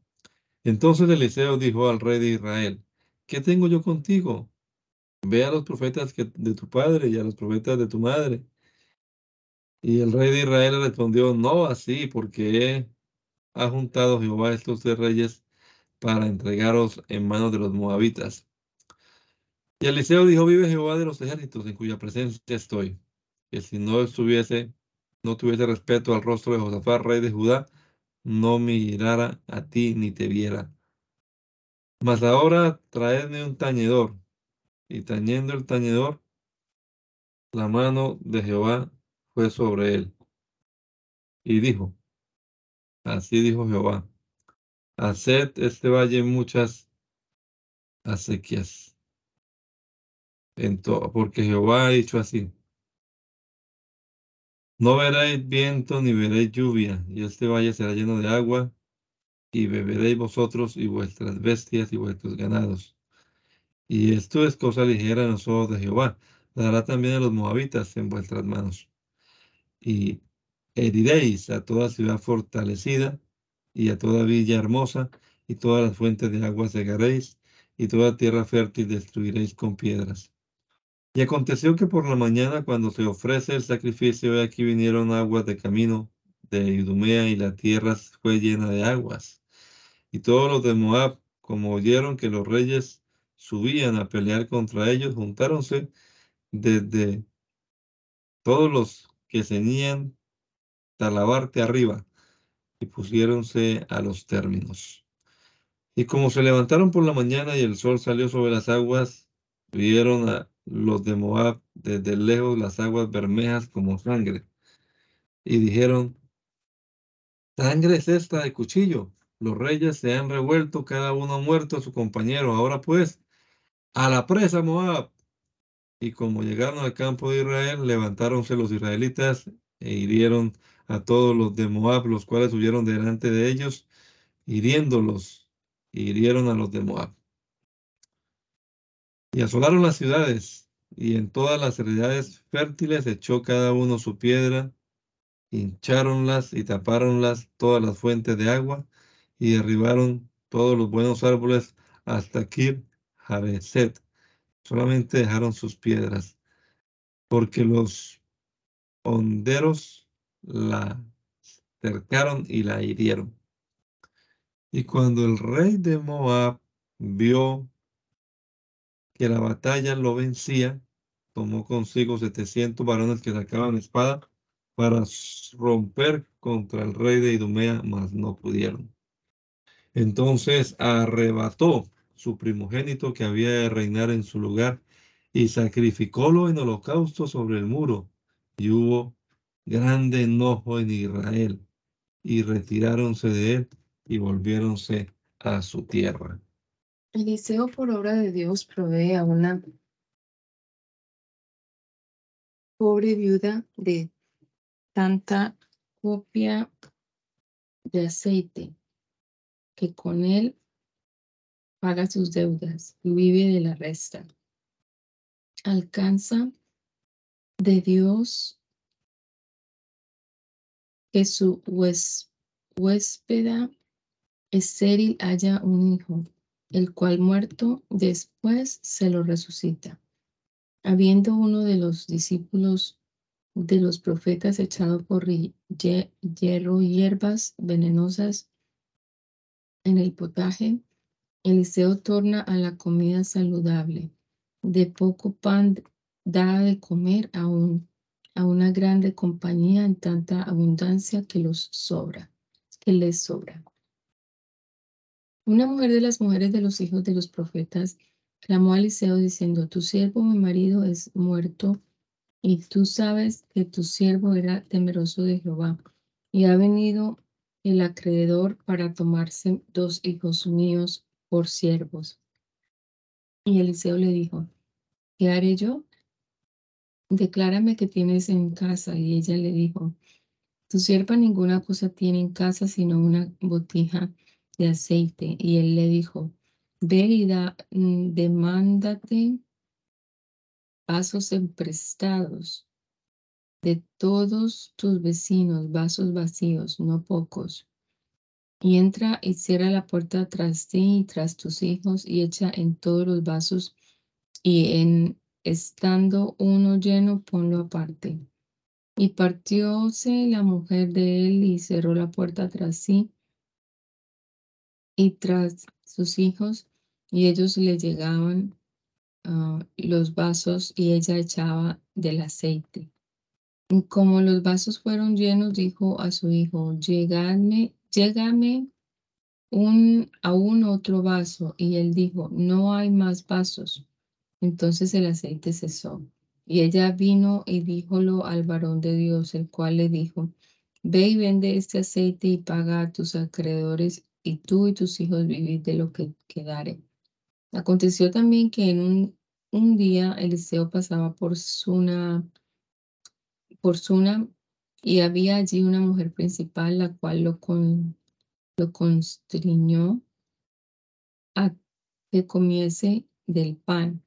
Entonces Eliseo dijo al rey de Israel, ¿qué tengo yo contigo? Ve a los profetas de tu padre y a los profetas de tu madre. Y el rey de Israel respondió, no así, porque ha juntado Jehová estos tres reyes para entregaros en manos de los moabitas. Y Eliseo dijo, vive Jehová de los ejércitos, en cuya presencia estoy, que si no estuviese, no tuviese respeto al rostro de Josafat, rey de Judá, no mirara a ti ni te viera. Mas ahora traedme un tañedor. Y tañendo el tañedor, la mano de Jehová fue sobre él. Y dijo, así dijo Jehová, haced este valle muchas acequias. Porque Jehová ha dicho así, no veréis viento ni veréis lluvia, y este valle será lleno de agua, y beberéis vosotros y vuestras bestias y vuestros ganados. Y esto es cosa ligera en los ojos de Jehová. Dará también a los moabitas en vuestras manos. Y heriréis a toda ciudad fortalecida y a toda villa hermosa, y todas las fuentes de agua cegaréis, y toda tierra fértil destruiréis con piedras. Y aconteció que por la mañana, cuando se ofrece el sacrificio, aquí vinieron aguas de camino de Idumea y la tierra fue llena de aguas. Y todos los de Moab, como oyeron que los reyes subían a pelear contra ellos, juntáronse desde todos los que ceñían Talabarte arriba y pusiéronse a los términos. Y como se levantaron por la mañana y el sol salió sobre las aguas, vieron a los de Moab desde lejos las aguas bermejas como sangre. Y dijeron, sangre es esta de cuchillo. Los reyes se han revuelto, cada uno ha muerto a su compañero. Ahora pues, a la presa Moab. Y como llegaron al campo de Israel, levantáronse los israelitas e hirieron a todos los de Moab, los cuales huyeron delante de ellos, hiriéndolos, hirieron a los de Moab. Y asolaron las ciudades, y en todas las heredades fértiles echó cada uno su piedra, hincháronlas y taparonlas todas las fuentes de agua, y derribaron todos los buenos árboles hasta Kir Jareset. Solamente dejaron sus piedras, porque los honderos la cercaron y la hirieron. Y cuando el rey de Moab vio que la batalla lo vencía, tomó consigo 700 varones que sacaban espada para romper contra el rey de Idumea, mas no pudieron. Entonces arrebató su primogénito que había de reinar en su lugar y sacrificólo en holocausto sobre el muro. Y hubo grande enojo en Israel y retiráronse de él y volviéronse a su tierra. Eliseo, por obra de Dios, provee a una pobre viuda de tanta copia de aceite que con él paga sus deudas y vive de la resta. Alcanza de Dios que su huéspeda estéril haya un hijo el cual muerto después se lo resucita. Habiendo uno de los discípulos de los profetas echado por hierro hierbas venenosas en el potaje, Eliseo torna a la comida saludable. De poco pan da de comer a, a una grande compañía en tanta abundancia que los sobra, que les sobra. Una mujer de las mujeres de los hijos de los profetas clamó a Eliseo diciendo, tu siervo mi marido es muerto y tú sabes que tu siervo era temeroso de Jehová y ha venido el acreedor para tomarse dos hijos míos por siervos. Y Eliseo le dijo, ¿qué haré yo? Declárame que tienes en casa. Y ella le dijo, tu sierva ninguna cosa tiene en casa sino una botija de aceite. Y él le dijo, ve y da, mm, demándate vasos emprestados de todos tus vecinos, vasos vacíos, no pocos. Y entra y cierra la puerta tras ti y tras tus hijos y echa en todos los vasos y en estando uno lleno, ponlo aparte. Y partióse la mujer de él y cerró la puerta tras sí y tras sus hijos, y ellos le llegaban ah, los vasos y ella echaba del aceite. Y como los vasos fueron llenos, dijo a su hijo, llegadme, llégame a un otro vaso. Y él dijo, no hay más vasos. Entonces el aceite cesó. Y ella vino y díjolo al varón de Dios, el cual le dijo, ve y vende este aceite y paga a tus acreedores y tú y tus hijos vivid de lo que quedare. Aconteció también que en un, un día Eliseo pasaba por Suna, por Suna y había allí una mujer principal, la cual lo, con, lo constriñó a que comiese del pan.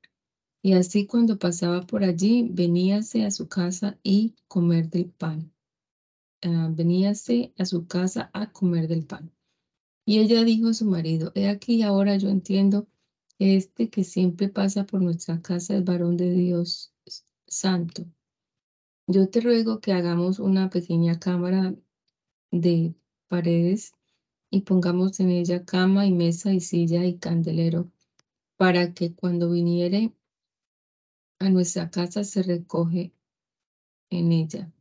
Y así cuando pasaba por allí, veníase a su casa y comer del pan. Ah, veníase a su casa a comer del pan. Y ella dijo a su marido, he aquí ahora yo entiendo que este que siempre pasa por nuestra casa es varón de Dios santo. Yo te ruego que hagamos una pequeña cámara de paredes y pongamos en ella cama y mesa y silla y candelero, para que cuando viniere a nuestra casa se recoge en ella.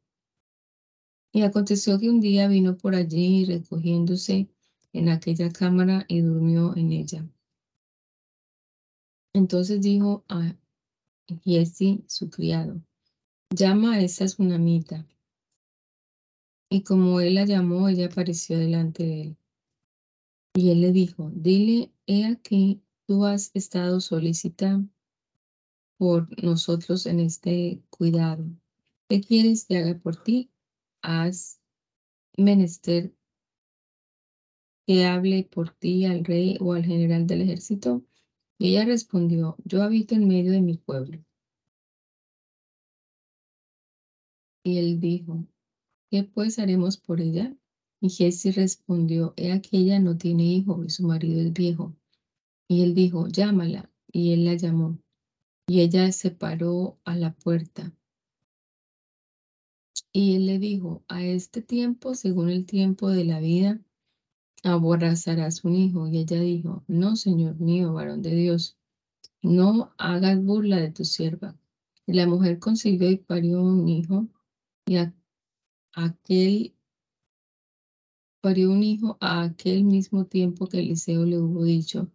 Y aconteció que un día vino por allí recogiéndose en aquella cámara y durmió en ella. Entonces dijo a Giesi, su criado, llama a esa tsunamita. Y como él la llamó, ella apareció delante de él. Y él le dijo, dile, he aquí, tú has estado solicitando por nosotros en este cuidado. ¿Qué quieres que haga por ti? Haz menester que hable por ti al rey o al general del ejército? Y ella respondió, yo habito en medio de mi pueblo. Y él dijo, ¿qué pues haremos por ella? Y Jesse respondió, he aquí ella no tiene hijo y su marido es viejo. Y él dijo, llámala. Y él la llamó. Y ella se paró a la puerta. Y él le dijo, a este tiempo, según el tiempo de la vida, abrazarás un hijo. Y ella dijo, no, Señor mío, varón de Dios, no hagas burla de tu sierva. Y la mujer consiguió y parió un hijo, y aquel parió un hijo a aquel mismo tiempo que Eliseo le hubo dicho,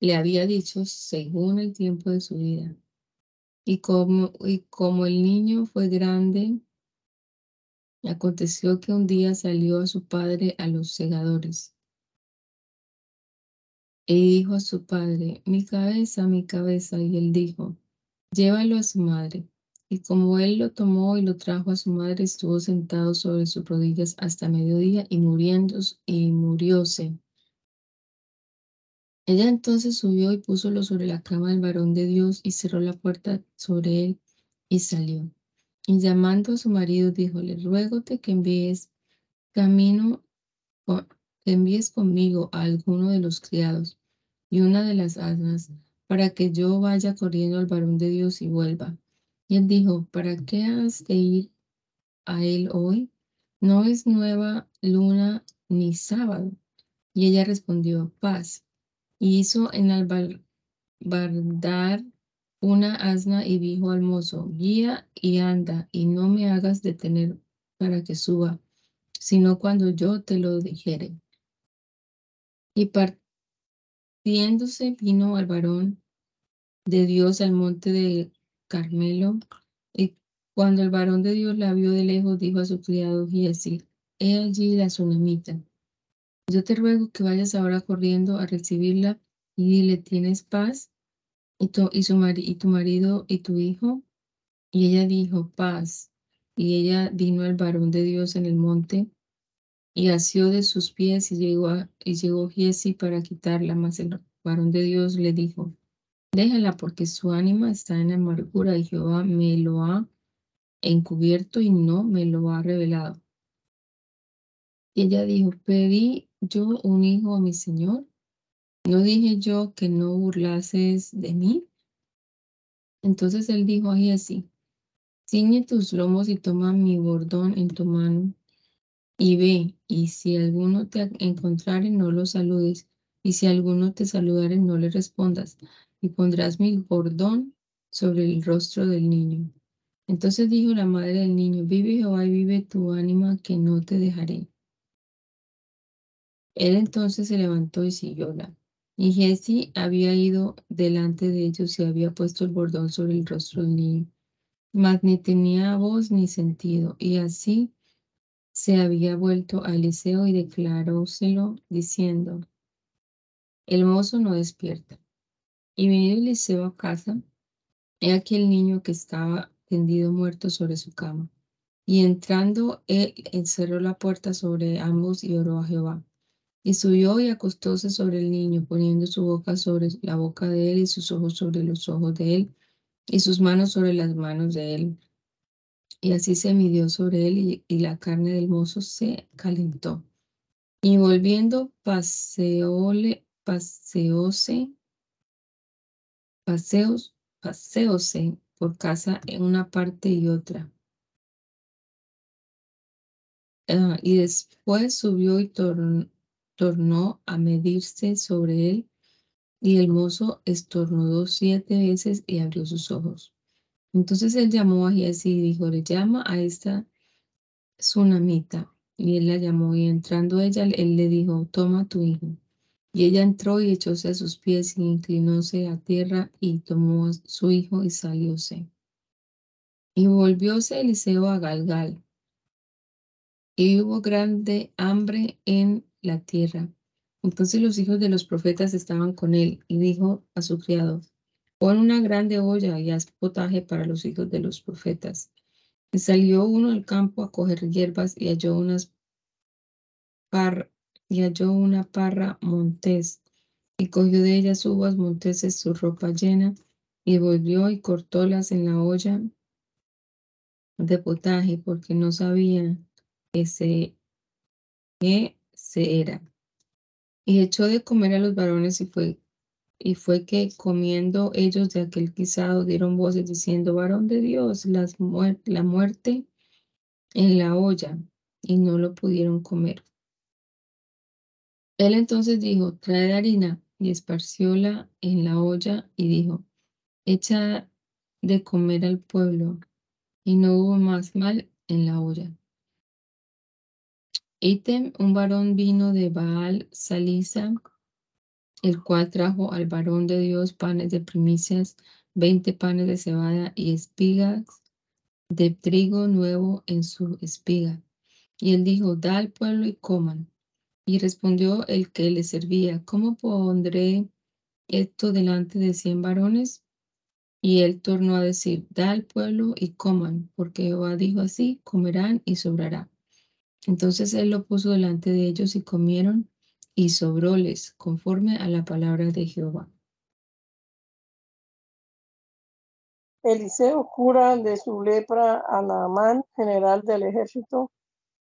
le había dicho según el tiempo de su vida. Y como, y como el niño fue grande, Aconteció que un día salió a su padre a los segadores. Y dijo a su padre, mi cabeza, mi cabeza. Y él dijo, llévalo a su madre. Y como él lo tomó y lo trajo a su madre, estuvo sentado sobre sus rodillas hasta mediodía y muriendo y murióse. Ella entonces subió y púsolo sobre la cama del varón de Dios y cerró la puerta sobre él y salió. Y llamando a su marido, díjole, ruégote que envíes camino, que envíes conmigo a alguno de los criados, y una de las asnas, para que yo vaya corriendo al varón de Dios y vuelva. Y él dijo, ¿para qué has de ir a él hoy? No es nueva luna ni sábado. Y ella respondió, paz. Y hizo en albardar una asna y dijo al mozo, guía y anda, y no me hagas detener para que suba, sino cuando yo te lo dijere. Y partiéndose vino al varón de Dios al monte de Carmelo, y cuando el varón de Dios la vio de lejos, dijo a su criado Giesi, he allí la tsunamita. Yo te ruego que vayas ahora corriendo a recibirla y dile, ¿tienes paz? ¿Y tu, y, su y tu marido y tu hijo? Y ella dijo, paz. Y ella vino al varón de Dios en el monte y asió de sus pies y llegó, a, y llegó Giesi para quitarla, mas el varón de Dios le dijo, déjala porque su ánima está en amargura y Jehová me lo ha encubierto y no me lo ha revelado. Y ella dijo, pedí yo un hijo a mi Señor. ¿No dije yo que no burlases de mí? Entonces él dijo a Giesi, ciñe tus lomos y toma mi bordón en tu mano y ve, y si alguno te encontrare, no lo saludes, y si alguno te saludare, no le respondas, y pondrás mi bordón sobre el rostro del niño. Entonces dijo la madre del niño, vive Jehová y vive tu ánima, que no te dejaré. Él entonces se levantó y siguióla. Y Jesse había ido delante de ellos y había puesto el bordón sobre el rostro del niño, mas ni tenía voz ni sentido, y así se había vuelto a Eliseo y declaróselo diciendo, el mozo no despierta. Y venido Eliseo a casa, he aquí el niño que estaba tendido muerto sobre su cama. Y entrando él encerró la puerta sobre ambos y oró a Jehová. Y subió y acostóse sobre el niño, poniendo su boca sobre la boca de él y sus ojos sobre los ojos de él y sus manos sobre las manos de él. Y así se midió sobre él y, la carne del mozo se calentó. Y volviendo paseóle, paseóse, paseos, paseóse por casa en una parte y otra. Ah, y después subió y tornó a medirse sobre él, y el mozo estornudó siete veces y abrió sus ojos. Entonces él llamó a Giesi y dijo, le llama a esta tsunamita. Y él la llamó y entrando ella, él le dijo, toma tu hijo. Y ella entró y echóse a sus pies y inclinóse a tierra y tomó a su hijo y salióse. Y volvióse Eliseo a Galgal. Y hubo grande hambre en la tierra. Entonces los hijos de los profetas estaban con él y dijo a su criado, Pon una grande olla y haz potaje para los hijos de los profetas. Y salió uno al campo a coger hierbas y halló unas y halló una parra montés y cogió de ellas uvas monteses su ropa llena y volvió y cortólas en la olla de potaje porque no sabía que se, que se era. Y echó de comer a los varones y fue y fue que comiendo ellos de aquel guisado dieron voces diciendo, varón de Dios, las la muerte en la olla, y no lo pudieron comer. Él entonces dijo, trae harina, y esparcióla en la olla, y dijo, echa de comer al pueblo, y no hubo más mal en la olla. Item, un varón vino de Baal Salisa, el cual trajo al varón de Dios panes de primicias, veinte panes de cebada y espigas de trigo nuevo en su espiga. Y él dijo, da al pueblo y coman. Y respondió el que le servía, ¿cómo pondré esto delante de cien varones? Y él tornó a decir, da al pueblo y coman, porque Jehová dijo así, comerán y sobrará. Entonces él lo puso delante de ellos y comieron y sobróles conforme a la palabra de Jehová. Eliseo cura de su lepra a Naamán, general del ejército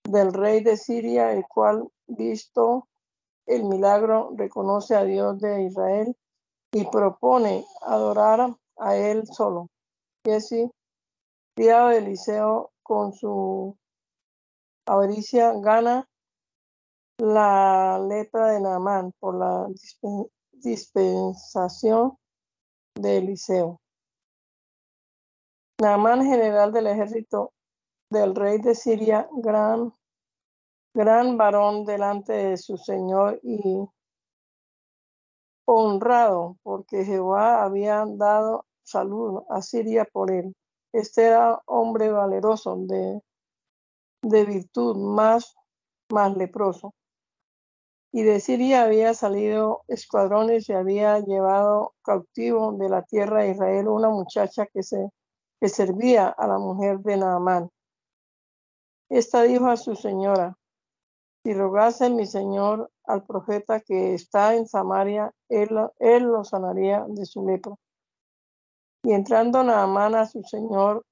del rey de Siria, el cual, visto el milagro, reconoce a Dios de Israel y propone adorar a él solo. Jesse, criado de Eliseo, con su avaricia gana la letra de Naamán por la dispensación de Eliseo. Naamán, general del ejército del rey de Siria, gran, gran varón delante de su señor y honrado, porque Jehová había dado salud a Siria por él. Este era hombre valeroso, de, de virtud, más, más leproso. Y de Siria había salido escuadrones y había llevado cautivo de la tierra de Israel una muchacha que, se, que servía a la mujer de Naamán. Esta dijo a su señora, si rogase mi señor al profeta que está en Samaria, él, él lo sanaría de su lepra. Y entrando Naamán a su señor,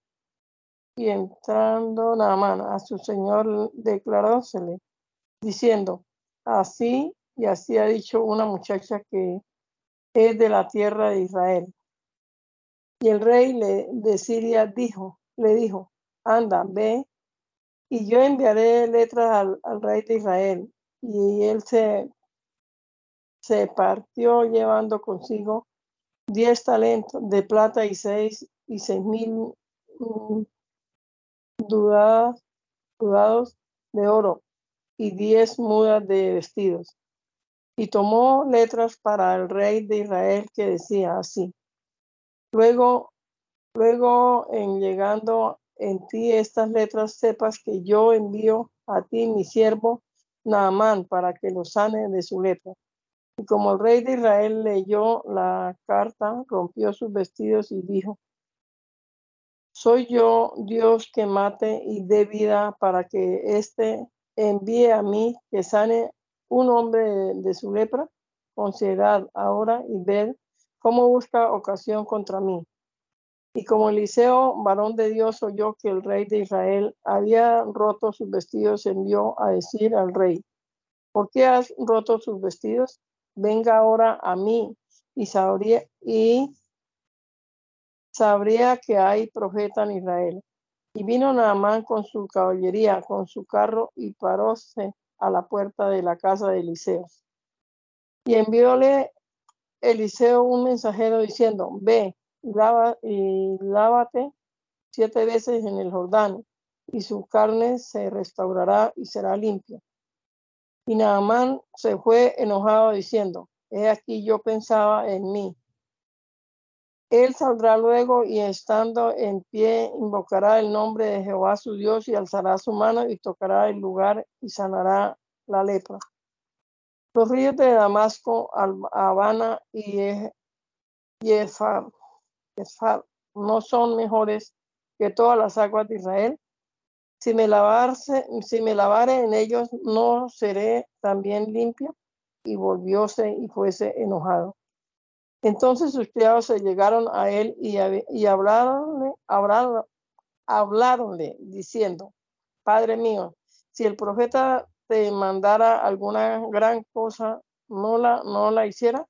y entrando Naamán a su señor, declarósele, diciendo, así y así ha dicho una muchacha que es de la tierra de Israel. Y el rey de Siria dijo, le dijo, anda, ve, y yo enviaré letras al, al rey de Israel. Y él se, se partió llevando consigo diez talentos de plata y seis y seis mil dudados, dudados de oro y diez mudas de vestidos. Y tomó letras para el rey de Israel que decía así. Luego, luego en llegando en ti estas letras, sepas que yo envío a ti mi siervo Naamán para que lo sane de su letra. Y como el rey de Israel leyó la carta, rompió sus vestidos y dijo, soy yo Dios que mate y dé vida para que éste envíe a mí que sane un hombre de, su lepra. Considerad ahora y ver cómo busca ocasión contra mí. Y como Eliseo, varón de Dios, oyó que el rey de Israel había roto sus vestidos, envió a decir al rey, ¿por qué has roto sus vestidos? venga ahora a mí y sabría, y sabría que hay profeta en Israel. Y vino Naamán con su caballería, con su carro, y paróse a la puerta de la casa de Eliseo. Y envióle Eliseo un mensajero diciendo, ve y lávate siete veces en el Jordán, y su carne se restaurará y será limpia. Y Naamán se fue enojado diciendo, he aquí yo pensaba en mí. Él saldrá luego y estando en pie invocará el nombre de Jehová su Dios y alzará su mano y tocará el lugar y sanará la lepra. Los ríos de Damasco, Habana y Efar no son mejores que todas las aguas de Israel. Si me, lavarse, si me lavare en ellos, no seré también limpia. Y volvióse y fuese enojado. Entonces sus criados se llegaron a él y, hablaronle, hablaronle, diciendo, Padre mío, si el profeta te mandara alguna gran cosa, no la, no la hiciera,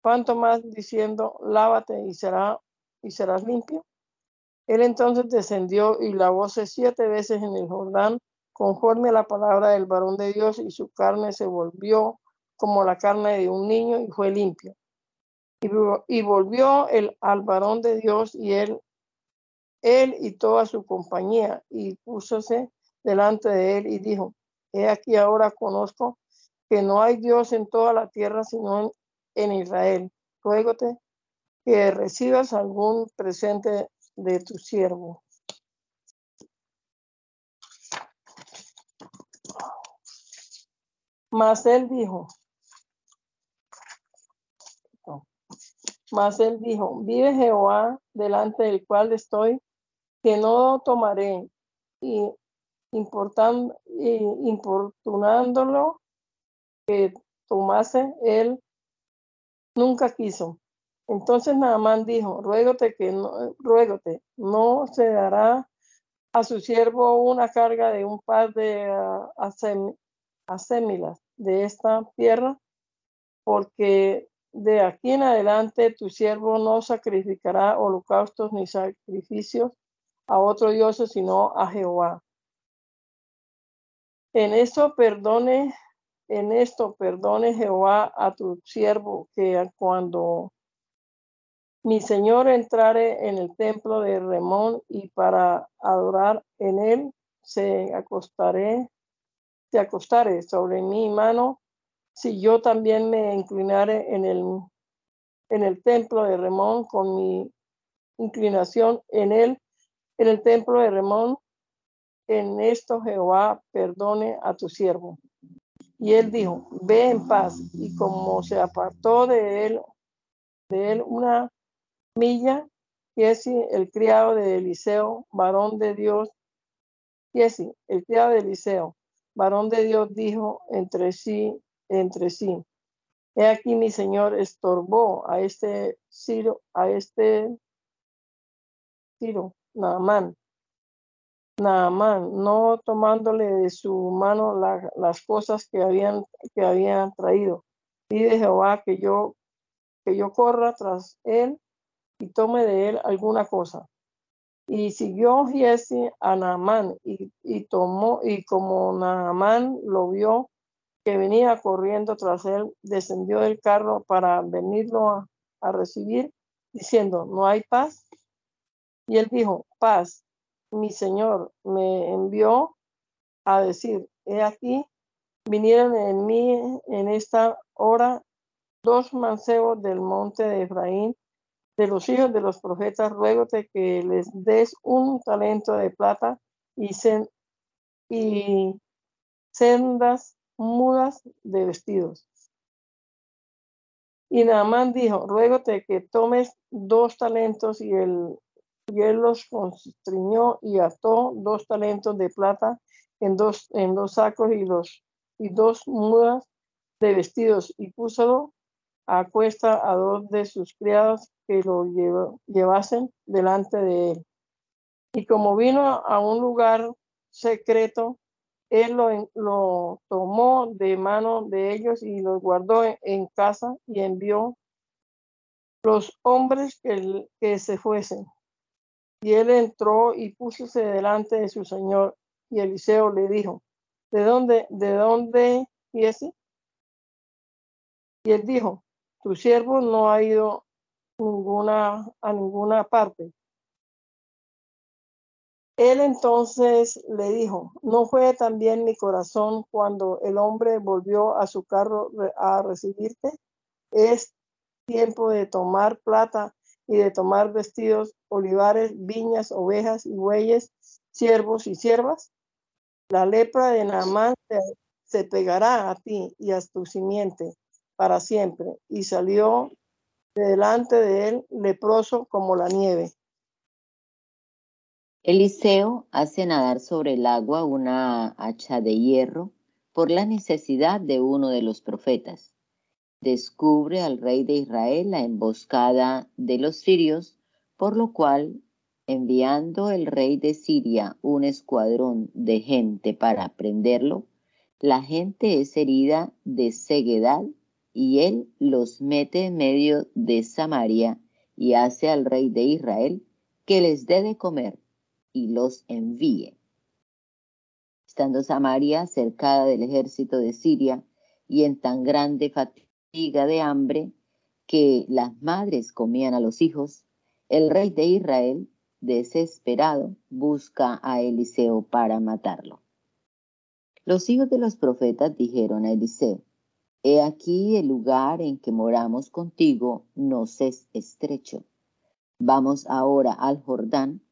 cuanto más diciendo, lávate y, será, y serás limpio. Él entonces descendió y lavóse siete veces en el Jordán, conforme a la palabra del varón de Dios, y su carne se volvió como la carne de un niño y fue limpio. Y, volvió el, al varón de Dios y él, él y toda su compañía, y púsose delante de él y dijo, he aquí ahora conozco que no hay Dios en toda la tierra sino en, en Israel. Ruégote que recibas algún presente de tu siervo. Mas él dijo, mas él dijo, vive Jehová delante del cual estoy, que no tomaré, y importunándolo que tomase, él nunca quiso. Entonces Naamán dijo, ruégote que no, ruégote, no se dará a su siervo una carga de un par de uh, asémilas de esta tierra, porque de aquí en adelante tu siervo no sacrificará holocaustos ni sacrificios a otro dios, sino a Jehová. En esto perdone, en esto perdone Jehová a tu siervo, que cuando mi Señor entrare en el templo de Remón y para adorar en él, se acostaré, se acostaré sobre mi mano, si yo también me inclinare en el, en el templo de Remón con mi inclinación en en el templo de Remón, en esto Jehová perdone a tu siervo. Y él dijo, ve en paz. Y como se apartó de él, de él una milla, así el criado de Eliseo, varón de Dios, así el criado de Eliseo, varón de Dios, dijo entre sí, entre sí, he aquí mi señor estorbó a este Ciro, a este Ciro, Naamán, Naamán, no tomándole de su mano las cosas que habían, que habían traído. Pide Jehová que yo, que yo corra tras él y tome de él alguna cosa. Y siguió Giesi a Naamán y, y, tomó, y como Naamán lo vio que venía corriendo tras él, descendió del carro para venirlo a, a recibir, diciendo, ¿no hay paz? Y él dijo, paz, mi Señor me envió a decir, he aquí, vinieron en mí en esta hora dos mancebos del monte de Efraín de los hijos de los profetas, ruégote que les des un talento de plata y, y sendas mudas de vestidos. Y Naamán dijo, ruégote que tomes dos talentos y él, y él los constriñó y ató dos talentos de plata en dos, en dos sacos y, los, y dos mudas de vestidos y púsalo a cuesta a dos de sus criados que lo llevasen delante de él. Y como vino a un lugar secreto, él lo, lo tomó de mano de ellos y lo guardó en, casa y envió los hombres que, se fuesen. Y él entró y púsose delante de su señor. Y Eliseo le dijo, ¿de dónde, de dónde ese? Y él dijo, tu siervo no ha ido a ninguna parte. Él entonces le dijo, ¿no fue también mi corazón cuando el hombre volvió a su carro a recibirte? Es tiempo de tomar plata y de tomar vestidos, olivares, viñas, ovejas y bueyes, siervos y siervas. La lepra de Naamán se pegará a ti y a tu simiente para siempre. Y salió delante de él leproso como la nieve. Eliseo hace nadar sobre el agua una hacha de hierro por la necesidad de uno de los profetas. Descubre al rey de Israel la emboscada de los sirios, por lo cual, enviando el rey de Siria un escuadrón de gente para prenderlo, la gente es herida de ceguedad y él los mete en medio de Samaria y hace al rey de Israel que les dé de comer y los envíe. Estando Samaria cercada del ejército de Siria y en tan grande fatiga de hambre que las madres comían a los hijos, el rey de Israel, desesperado, busca a Eliseo para matarlo. Los hijos de los profetas dijeron a Eliseo, He aquí el lugar en que moramos contigo nos es estrecho. Vamos ahora al Jordán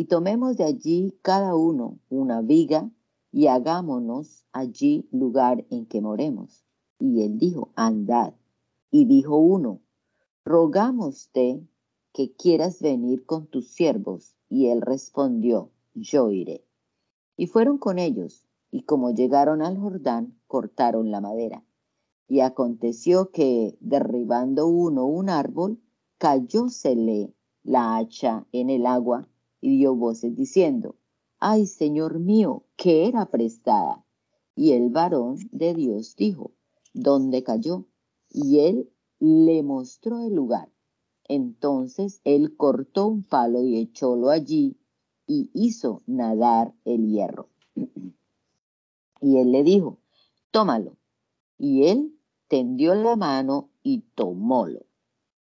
y tomemos de allí cada uno una viga y hagámonos allí lugar en que moremos. Y él dijo, andad. Y dijo uno, rogámoste que quieras venir con tus siervos. Y él respondió, yo iré. Y fueron con ellos, y como llegaron al Jordán, cortaron la madera y aconteció que, derribando uno un árbol, cayósele la hacha en el agua y dio voces diciendo, Ay, Señor mío, que era prestada. Y el varón de Dios dijo, ¿dónde cayó? Y él le mostró el lugar. Entonces él cortó un palo y echólo allí y hizo nadar el hierro. Y él le dijo, tómalo. Y él tendió la mano y tomólo.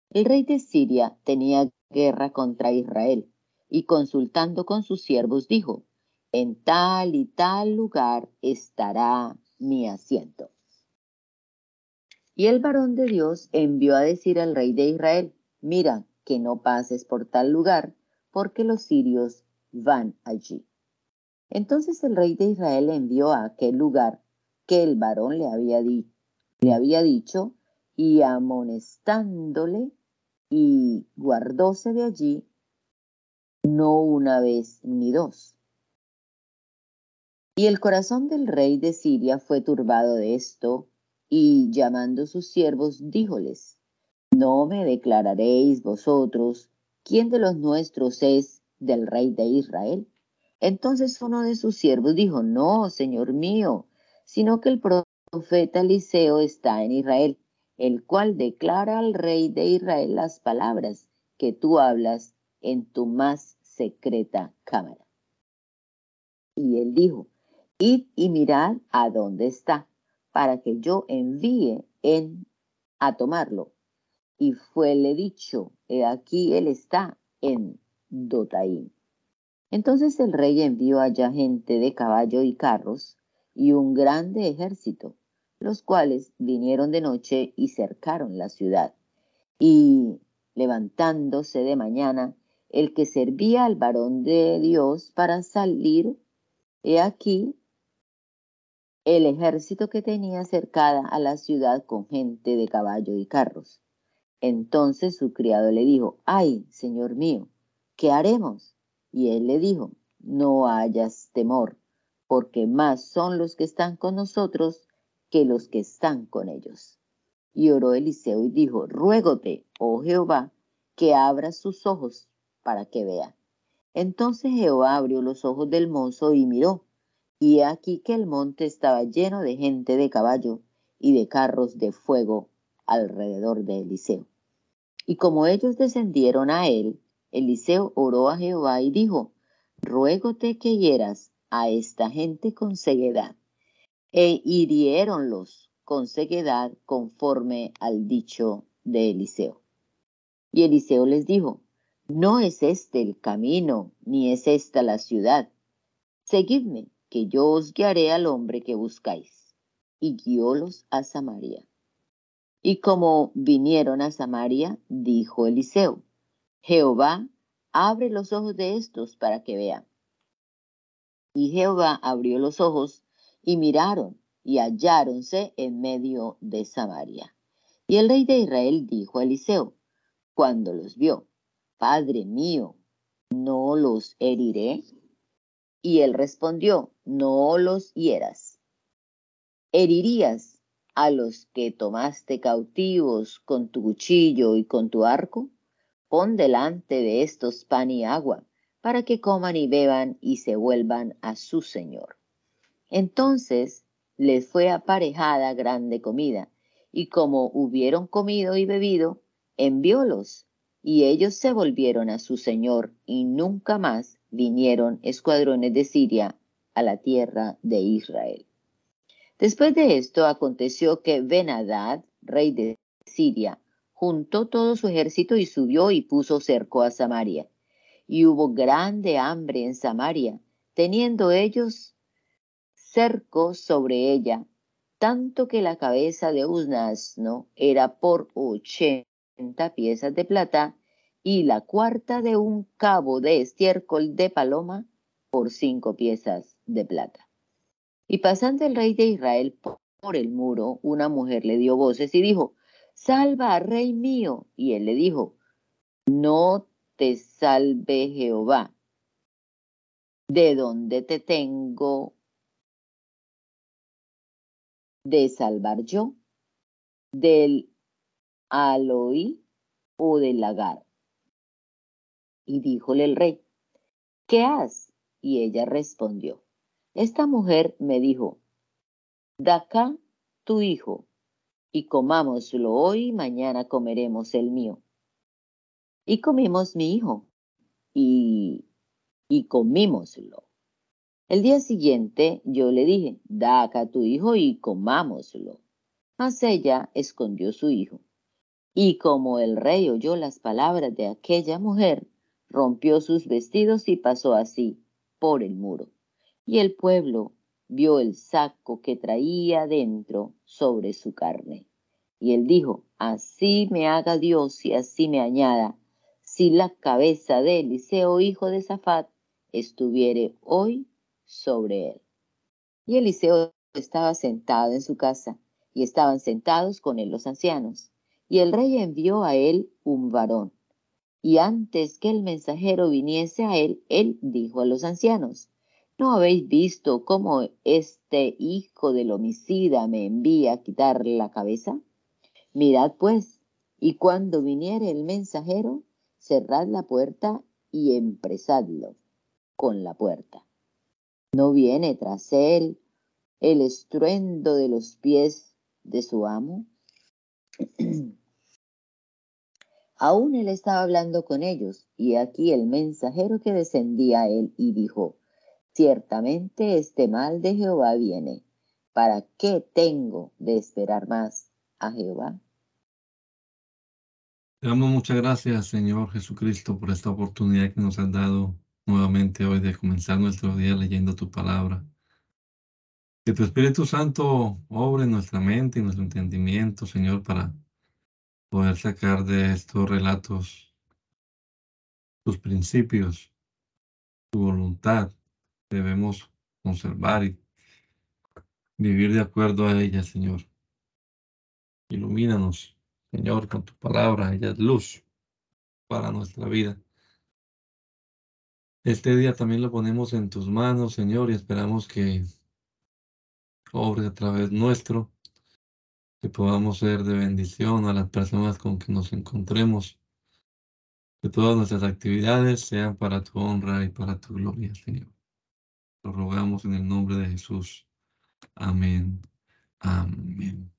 El rey de Siria tenía guerra contra Israel y consultando con sus siervos dijo, en tal y tal lugar estará mi asiento. Y el varón de Dios envió a decir al rey de Israel, mira que no pases por tal lugar, porque los sirios van allí. Entonces el rey de Israel envió a aquel lugar que el varón le había, le había dicho, y amonestándole, y guardóse de allí no una vez ni dos. Y el corazón del rey de Siria fue turbado de esto, y llamando sus siervos, díjoles, ¿no me declararéis vosotros quién de los nuestros es del rey de Israel? Entonces uno de sus siervos dijo, no, señor mío, sino que el profeta Eliseo está en Israel, el cual declara al rey de Israel las palabras que tú hablas en tu más secreta cámara. Y él dijo, id y mirad a dónde está para que yo envíe en a tomarlo. Y fuele dicho, he aquí él está en Dotaín. Entonces el rey envió allá gente de caballo y carros y un grande ejército, los cuales vinieron de noche y cercaron la ciudad. Y levantándose de mañana, el que servía al varón de Dios para salir, he aquí el ejército que tenía cercada a la ciudad con gente de caballo y carros. Entonces su criado le dijo, ay, señor mío, ¿qué haremos? Y él le dijo, no hayas temor, porque más son los que están con nosotros que los que están con ellos. Y oró Eliseo y dijo, ruégote, oh Jehová, que abras sus ojos para que vea. Entonces Jehová abrió los ojos del mozo y miró, y aquí que el monte estaba lleno de gente de caballo y de carros de fuego alrededor de Eliseo. Y como ellos descendieron a él, Eliseo oró a Jehová y dijo, ruégote que hieras a esta gente con ceguedad. E hiriéronlos con ceguedad conforme al dicho de Eliseo. Y Eliseo les dijo, no es este el camino, ni es esta la ciudad. Seguidme que yo os guiaré al hombre que buscáis. Y guiólos a Samaria. Y como vinieron a Samaria, dijo Eliseo, Jehová, abre los ojos de estos para que vean. Y Jehová abrió los ojos y miraron y halláronse en medio de Samaria. Y el rey de Israel dijo a Eliseo, cuando los vio, Padre mío, ¿no los heriré? Y él respondió, no los hieras. ¿Herirías a los que tomaste cautivos con tu cuchillo y con tu arco? Pon delante de estos pan y agua, para que coman y beban y se vuelvan a su Señor. Entonces les fue aparejada grande comida, y como hubieron comido y bebido, enviólos, y ellos se volvieron a su Señor, y nunca más vinieron escuadrones de Siria a la tierra de Israel. Después de esto aconteció que Benadad, rey de Siria, juntó todo su ejército y subió y puso cerco a Samaria. Y hubo grande hambre en Samaria, teniendo ellos cerco sobre ella, tanto que la cabeza de un asno era por ochenta piezas de plata y la cuarta de un cabo de estiércol de paloma por cinco piezas de plata. Y pasando el rey de Israel por el muro, una mujer le dio voces y dijo, Salva, rey mío. Y él le dijo, No te salve Jehová. ¿De dónde te tengo de salvar yo? ¿Del aloí o del lagar? Y díjole el rey, ¿qué has? Y ella respondió, esta mujer me dijo, da acá tu hijo, y comámoslo hoy, mañana comeremos el mío. Y comimos mi hijo, y, y comímoslo. El día siguiente yo le dije, da acá tu hijo y comámoslo. Mas ella escondió su hijo. Y como el rey oyó las palabras de aquella mujer, rompió sus vestidos y pasó así por el muro. Y el pueblo vio el saco que traía dentro sobre su carne. Y él dijo, así me haga Dios y así me añada, si la cabeza de Eliseo, hijo de Safat, estuviere hoy sobre él. Y Eliseo estaba sentado en su casa, y estaban sentados con él los ancianos. Y el rey envió a él un varón. Y antes que el mensajero viniese a él, él dijo a los ancianos, ¿no habéis visto cómo este hijo del homicida me envía a quitar la cabeza? Mirad pues, y cuando viniere el mensajero, cerrad la puerta y empresadlo con la puerta. ¿No viene tras él el estruendo de los pies de su amo? (clears throat) Aún él estaba hablando con ellos, y aquí el mensajero que descendía a él y dijo, Ciertamente este mal de Jehová viene. ¿Para qué tengo de esperar más a Jehová? Te damos muchas gracias, Señor Jesucristo, por esta oportunidad que nos has dado nuevamente hoy de comenzar nuestro día leyendo tu palabra. Que tu Espíritu Santo obre nuestra mente y nuestro entendimiento, Señor, para poder sacar de estos relatos tus principios, tu voluntad. Debemos conservar y vivir de acuerdo a ella, Señor. Ilumínanos, Señor, con tu palabra. Ella es luz para nuestra vida. Este día también lo ponemos en tus manos, Señor, y esperamos que obre a través nuestro, que podamos ser de bendición a las personas con que nos encontremos, que todas nuestras actividades sean para tu honra y para tu gloria, Señor. Lo rogamos en el nombre de Jesús. Amén. Amén.